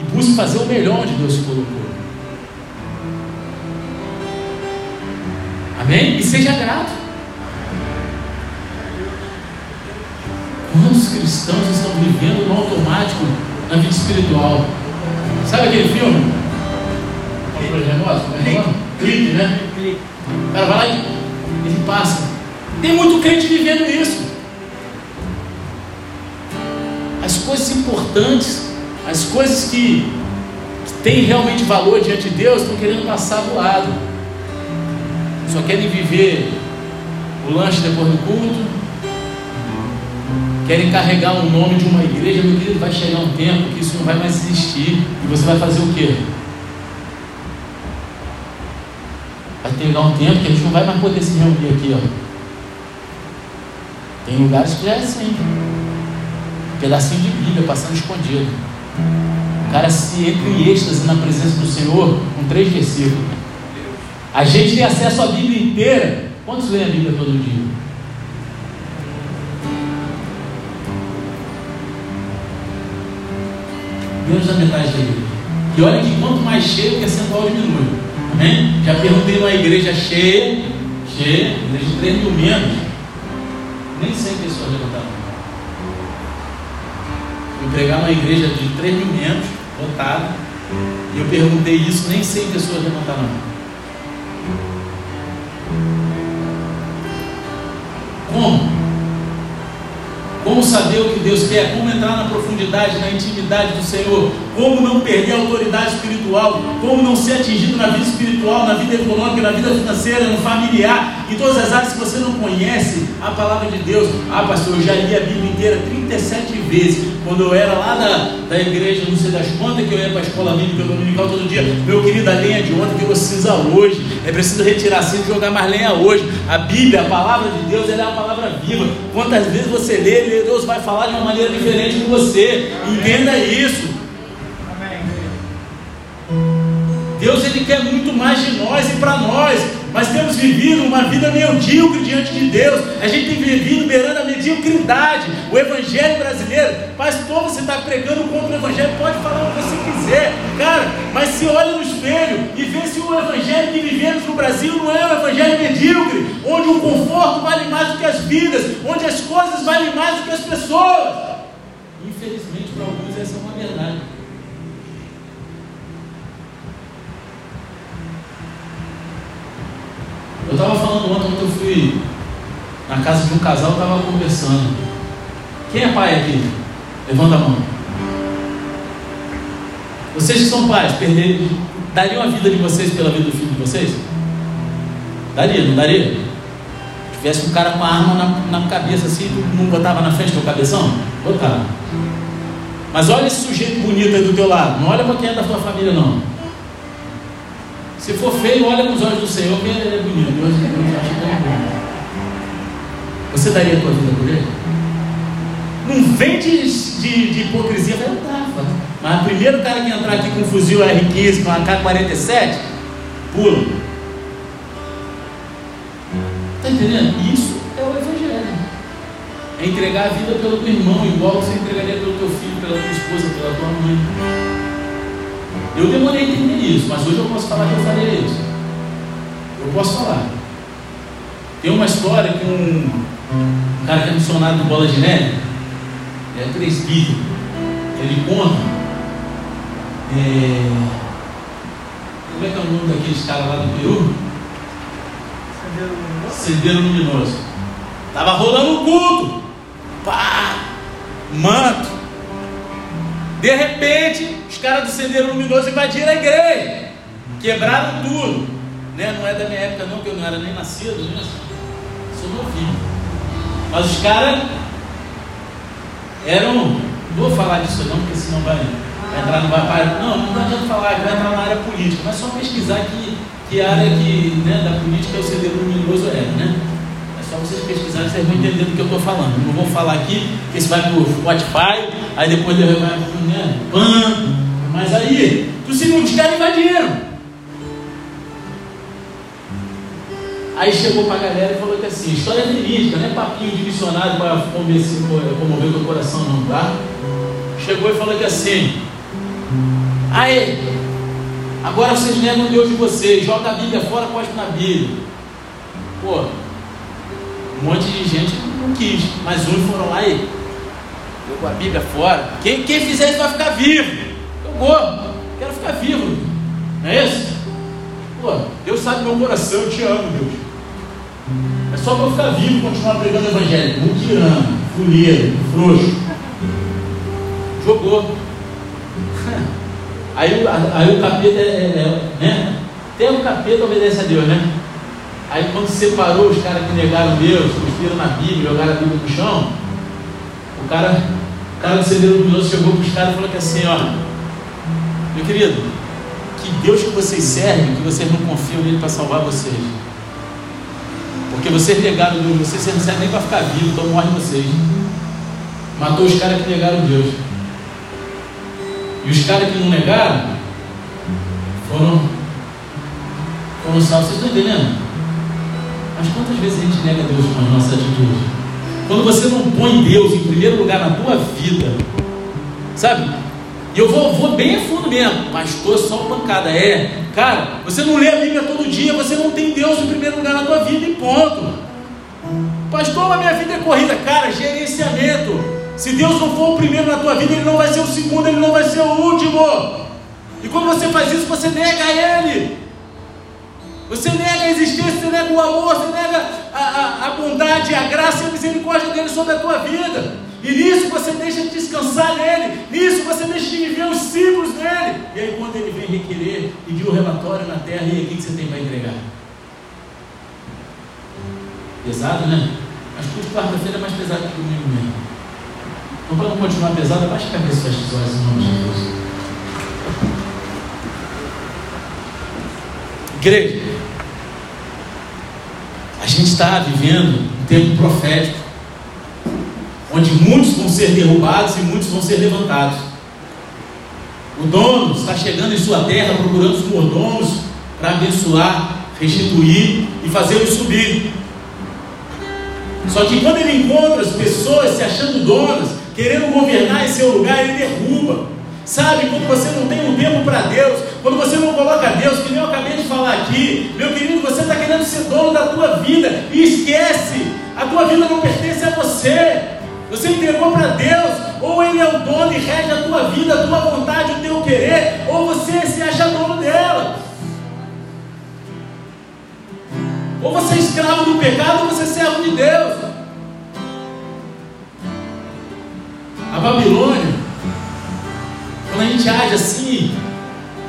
E busque fazer o melhor onde Deus te colocou. Amém? E seja grato. Quantos cristãos estão vivendo no automático na vida espiritual? Sabe aquele filme? Clique, né? O cara vai lá e ele passa. Tem muito crente vivendo isso. As coisas importantes, as coisas que, que têm realmente valor diante de Deus, estão querendo passar do lado só querem viver o lanche depois do culto, querem carregar o nome de uma igreja, meu querido, vai chegar um tempo que isso não vai mais existir, e você vai fazer o quê? Vai chegar um tempo que a gente não vai mais poder se reunir aqui, ó. Tem lugares que já é assim. Pedacinho de Bíblia passando escondido. O cara se entra em êxtase na presença do Senhor com três versículos. A gente tem acesso à Bíblia inteira. Quantos leem a Bíblia todo dia? Menos da metade da Bíblia. E olha que quanto mais cheio, o percentual diminui. Amém? Já perguntei numa igreja cheia, cheia, igreja de 3 mil menos, nem 100 pessoas levantaram. Fui pregar numa igreja de 3 mil menos, lotada, e eu perguntei isso, nem 100 pessoas levantaram. Como? Como saber o que Deus quer? Como entrar na profundidade, na intimidade do Senhor? Como não perder a autoridade espiritual? Como não ser atingido na vida espiritual, na vida econômica, na vida financeira, no familiar, em todas as áreas que você não conhece a palavra de Deus? Ah, pastor, eu já li a Bíblia inteira 37 vezes. Quando eu era lá da, da igreja, não sei das contas, que eu ia para a escola bíblica dominical todo dia. Meu querido, a lenha de ontem virou cinza hoje. É preciso retirar cinza e jogar mais lenha hoje. A Bíblia, a palavra de Deus, ela é a palavra viva. Quantas vezes você lê, Deus vai falar de uma maneira diferente com você. Entenda isso. Deus ele quer muito mais de nós e para nós, mas temos vivido uma vida medíocre diante de Deus. A gente tem vivido beirando a mediocridade. O Evangelho brasileiro, pastor, você está pregando contra o Evangelho, pode falar o que você quiser, cara, mas se olha no espelho e vê se o Evangelho que vivemos no Brasil não é um Evangelho medíocre, onde o conforto vale mais do que as vidas, onde as coisas valem mais do que as pessoas. Infelizmente, para alguns, essa é uma verdade. Eu estava falando ontem, quando eu fui na casa de um casal, eu estava conversando. Quem é pai aqui? Levanta a mão. Vocês que são pais, perder, dariam a vida de vocês pela vida do filho de vocês? Daria, não daria? Se tivesse um cara com a arma na, na cabeça assim, não botava na frente do cabeção? Botava. Mas olha esse sujeito bonito aí do teu lado. Não olha para quem é da tua família, não. Se for feio, olha com os olhos do Senhor, que ele é bonito. Deus, Deus acha é bom. Você daria a tua vida por ele? Não vem de, de, de hipocrisia, vai dar, mas o primeiro cara que entrar aqui com um fuzil R15, com uma K-47, pula. Está entendendo? Isso é o Evangelho. É entregar a vida pelo teu irmão, igual você entregaria pelo teu filho, pela tua esposa, pela tua mãe. Eu demorei a entender isso, mas hoje eu posso falar que eu faria isso. Eu posso falar. Tem uma história que um, um cara que é missionário do Bola de Neve, é presbítero, ele conta. É, como é que é o nome daqueles caras lá do Peru? Cendeiro luminoso. Tava rolando um culto. Pá! Manto. De repente, os caras do Cendeiro Luminoso invadiram a igreja. Quebraram tudo. Né? Não é da minha época não, que eu não era nem nascido, né? Sou novinho. Mas os caras eram. Não vou falar disso não, porque senão vai, vai entrar no vai Não, não adianta falar, vai entrar na área política, mas só pesquisar que, que área que, né, da política o Cendeiro Luminoso era, né? Só vocês pesquisarem, vocês vão entender do que eu estou falando. Não vou falar aqui, que isso vai para o Spotify, aí depois vai para né, PAN, mas aí, os segundos caras invadiram. Aí chegou para a galera e falou que assim, história verídica, não é papinho de missionário para comover o coração não, tá? Chegou e falou que assim, aí, agora vocês negam o Deus de vocês, joga a Bíblia fora, pode na Bíblia. Pô, um monte de gente não quis, mas uns foram lá e jogou a Bíblia fora. Quem, quem fizer isso vai ficar vivo. Eu vou, quero ficar vivo. Não é isso? Pô, Deus sabe meu coração, eu te amo, Deus. É só para eu ficar vivo e continuar pregando o Evangelho. Mutirano, fuleiro, frouxo. Jogou. Aí, aí o capeta é, é, é né? Até o capeta obedece a Deus, né? Aí quando separou os caras que negaram Deus, cuspiram na Bíblia, jogaram a Bíblia no chão, o cara, o cara do Cendeiro Luminoso chegou para os caras e falou que assim, ó, meu querido, que Deus que vocês servem, que vocês não confiam nele para salvar vocês. Porque vocês negaram Deus, vocês, vocês não servem nem para ficar vivo, então morrem vocês. Matou os caras que negaram Deus. E os caras que não negaram foram, foram salvos. Vocês estão entendendo? Mas quantas vezes a gente nega Deus com as nossas atitudes? Quando você não põe Deus em primeiro lugar na tua vida, sabe? E eu vou, vou bem a fundo mesmo. Pastor, só pancada. É, cara, você não lê a Bíblia todo dia, você não tem Deus em primeiro lugar na tua vida, e ponto. Pastor, a minha vida é corrida. Cara, gerenciamento. Se Deus não for o primeiro na tua vida, Ele não vai ser o segundo, Ele não vai ser o último. E quando você faz isso, você nega Ele. Você nega a existência, você nega o amor, você nega a, a, a bondade, a graça e a misericórdia dele sobre a tua vida. E nisso você deixa de descansar nele, nisso você deixa de viver os ciclos nele. E aí quando ele vem requerer, pedir o relatório na terra, e aí o que você tem para entregar? Pesado, né? Acho que quarta-feira é mais pesado que o domingo mesmo. Então para não continuar pesado, abaixa a cabeça e fecha os olhos em nome de Deus. Igreja, a gente está vivendo um tempo profético, onde muitos vão ser derrubados e muitos vão ser levantados. O dono está chegando em sua terra procurando os mordomos para abençoar, restituir e fazê-los subir. Só que quando ele encontra as pessoas se achando donas, querendo governar em seu lugar, ele derruba. Sabe, quando você não tem um tempo para Deus, quando você não coloca Deus, que nem eu acabei de falar aqui, meu querido, você está querendo ser dono da tua vida e esquece, a tua vida não pertence a você. Você entregou para Deus, ou Ele é o dono e rege a tua vida, a tua vontade, o teu querer, ou você se acha dono dela. Ou você é escravo do pecado, ou você é servo de Deus. A Babilônia quando a gente age assim,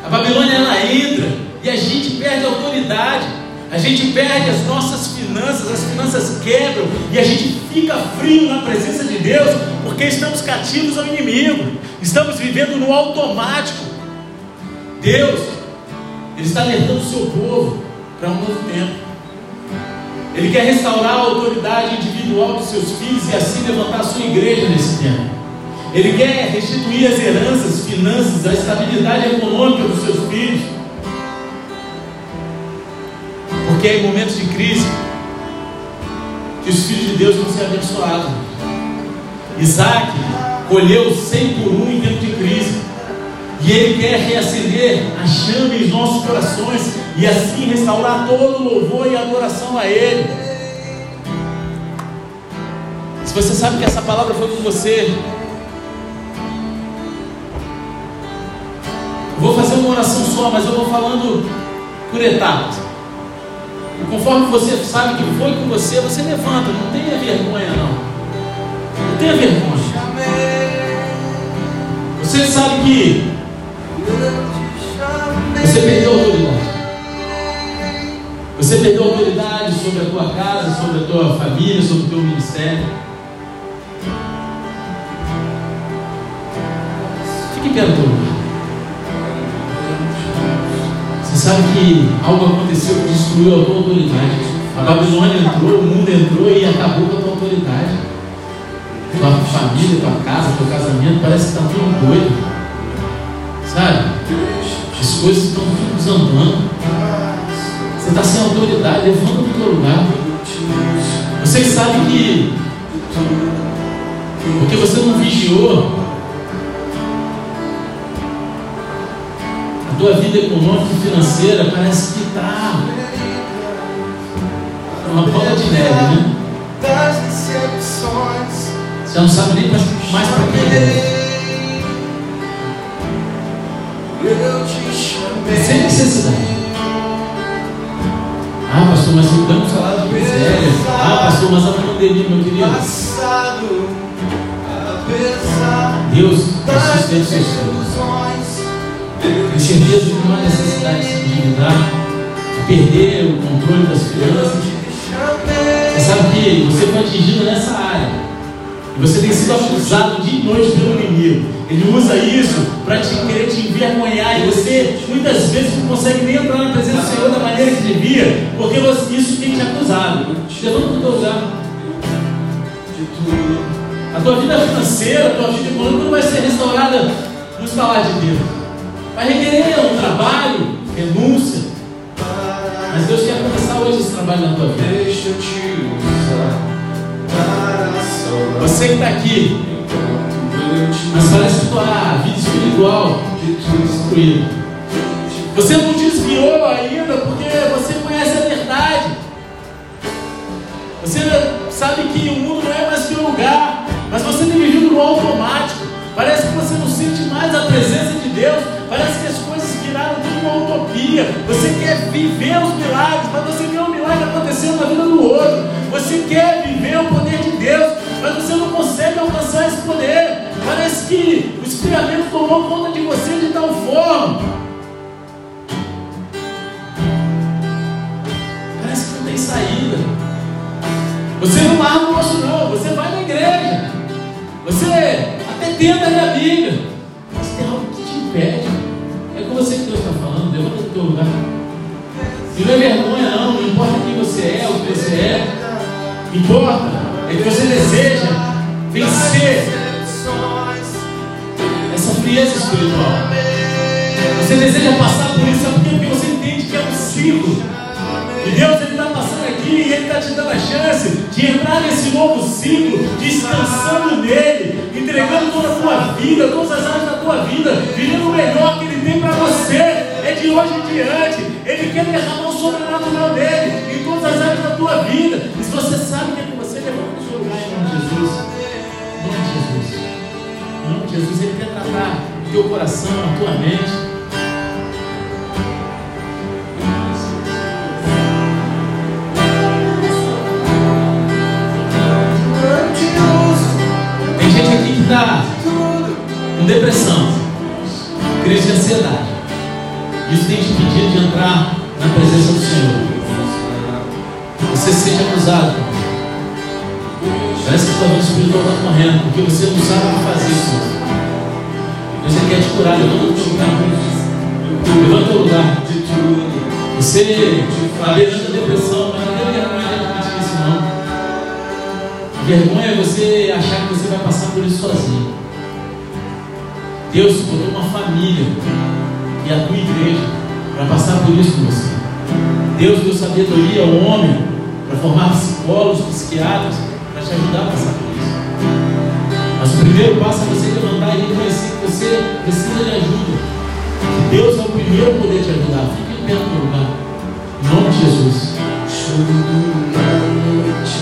a Babilônia ela entra e a gente perde a autoridade, a gente perde as nossas finanças, as finanças quebram e a gente fica frio na presença de Deus porque estamos cativos ao inimigo, estamos vivendo no automático. Deus, Ele está alertando o seu povo para um novo tempo. Ele quer restaurar a autoridade individual dos seus filhos e assim levantar a sua igreja nesse tempo. Ele quer restituir as heranças, finanças, a estabilidade econômica dos seus filhos. Porque é em momentos de crise que os filhos de Deus vão ser abençoados. Isaac colheu 100 por um em tempo de crise. E Ele quer reacender a chama em nossos corações e assim restaurar todo o louvor e adoração a Ele. Se você sabe que essa palavra foi com você, Vou fazer uma oração só, mas eu vou falando por etapas. E conforme você sabe que foi com você, você levanta, não tenha vergonha não. Não tenha vergonha. Você sabe que você perdeu autoridade. Você perdeu autoridade sobre a tua casa, sobre a tua família, sobre o teu ministério. Fique quieto, sabe que algo aconteceu que destruiu a tua autoridade. A Babilônia entrou, o mundo entrou e acabou com a tua autoridade. Tua família, tua casa, teu casamento, parece que está tudo doido. Sabe? As coisas estão tudo desandando. Você está sem autoridade, levanta do teu lugar. Vocês sabem que porque você não vigiou tua vida econômica e financeira parece que está uma bola de neve, né? Você não sabe nem mais para quem Sem necessidade. Ah, pastor, mas eu dando salário de miséria. Ah, pastor, mas a pandemia, meu querido. Deus sustenta seus filhos. Tem certeza que não há necessidade de se endividar, de perder o controle das finanças. Você sabe que você foi atingido nessa área. Você tem sido acusado de noite pelo inimigo. Ele usa isso para te querer te envergonhar. E você muitas vezes não consegue nem entrar na presença do Senhor da maneira que devia, porque você, isso tem te acusado. Levanta do teu lugar. A tua vida financeira, a tua vida econômica não vai ser restaurada no estalar de Deus. Vai requerer um trabalho, renúncia. Mas Deus quer começar hoje esse trabalho na tua vida. Deixa eu te usar Você que está aqui, Mas parece que tua vida espiritual destruída. Você não desviou ainda porque você conhece a verdade. Você sabe que o mundo não é mais seu lugar, mas você tem vivido no automático. Parece que você não sente mais a presença de Deus. Parece que as coisas viraram tudo uma utopia. Você quer viver os milagres, mas você quer um milagre acontecendo na vida do outro. Você quer viver o poder de Deus, mas você não consegue alcançar esse poder. Parece que o esfriamento tomou conta de você de tal forma. Parece que não tem saída. Você não larga o osso, não. Você vai na igreja. Você tenta ler a Bíblia. Mas tem algo que te impede. É com você que Deus está falando. Levanta do teu lugar. E não é vergonha, não. Não importa quem você é, o que você é. Importa. É que você deseja vencer essa frieza espiritual. Você deseja passar por isso, sabe por quê? Porque você entende que é um ciclo. E Deus e Ele está te dando a chance de entrar nesse novo ciclo, descansando nele, entregando toda a tua vida, todas as áreas da tua vida, vivendo o melhor que Ele tem para você. É de hoje em diante. Ele quer derramar o sobrenatural dele em todas as áreas da tua vida. E se você sabe que é com você, levanta o seu lugar em nome de Jesus. Em nome de Jesus. Em nome de Jesus, Ele quer tratar o teu coração, a tua mente. Está com depressão, crise de ansiedade. Isso tem te impedido de entrar na presença do Senhor. Você seja acusado. Parece que sua vida espiritual está morrendo, porque você não sabe o que fazer, Senhor. Você quer te curar, levanta o teu lugar. Levanta o teu lugar. Você está beirando a depressão, Vergonha é você achar que você vai passar por isso sozinho. Deus botou uma família e a tua igreja para passar por isso com você. Deus deu sabedoria ao homem para formar psicólogos, psiquiatras, para te ajudar a passar por isso. Mas o primeiro passo é você levantar e reconhecer que você precisa de ajuda. Que Deus é o primeiro a poder te ajudar. Fique em pé no lugar. Em nome de Jesus.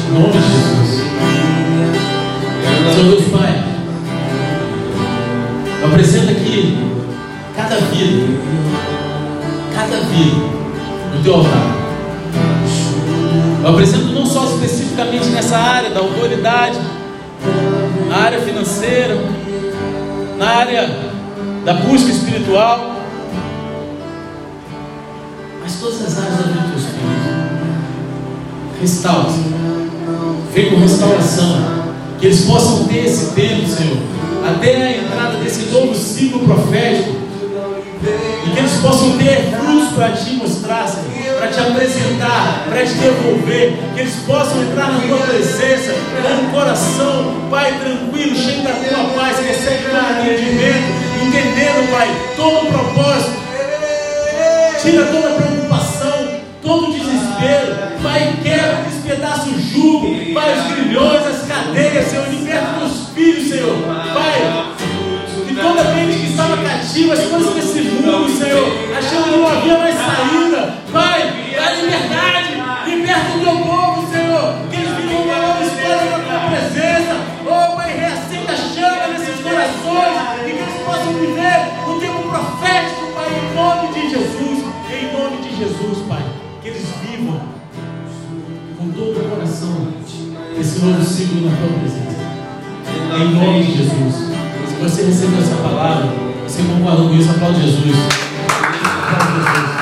Em nome de Jesus. Vida no teu altar. Eu apresento não só especificamente nessa área da autoridade, na área financeira, na área da busca espiritual, mas todas as áreas da vida dos teus filhos. Restaura, vem com restauração, que eles possam ter esse tempo, Senhor, até a entrada desse novo ciclo profético. E que eles possam ter frutos para te mostrar, para te apresentar, para te devolver. Que eles possam entrar na tua presença com um coração, Pai, tranquilo, cheio da tua paz, que excede todo entendimento, entendendo, Pai, todo o propósito. Tira toda a preocupação, todo o desespero. Pai, quebra, despedaça o jugo. Pai, os grilhões, as cadeias, Senhor, liberta teus filhos, Senhor. Pai, que toda mente que estava cativa, as coisas desse mundo, Senhor, achando que não havia mais saída. Pai, dá liberdade, liberta o teu povo, Senhor. Que eles vivam uma nova história na tua presença. Oh, Pai, reacenda a chama nesses corações e que eles possam viver o tempo profético, Pai, em nome de Jesus. Em nome de Jesus, Pai. Que eles vivam com todo o coração esse novo ciclo na tua presença. Em nome de Jesus. Se você recebeu essa palavra, quem a valoriza, aplaude Jesus. Aplaude Jesus.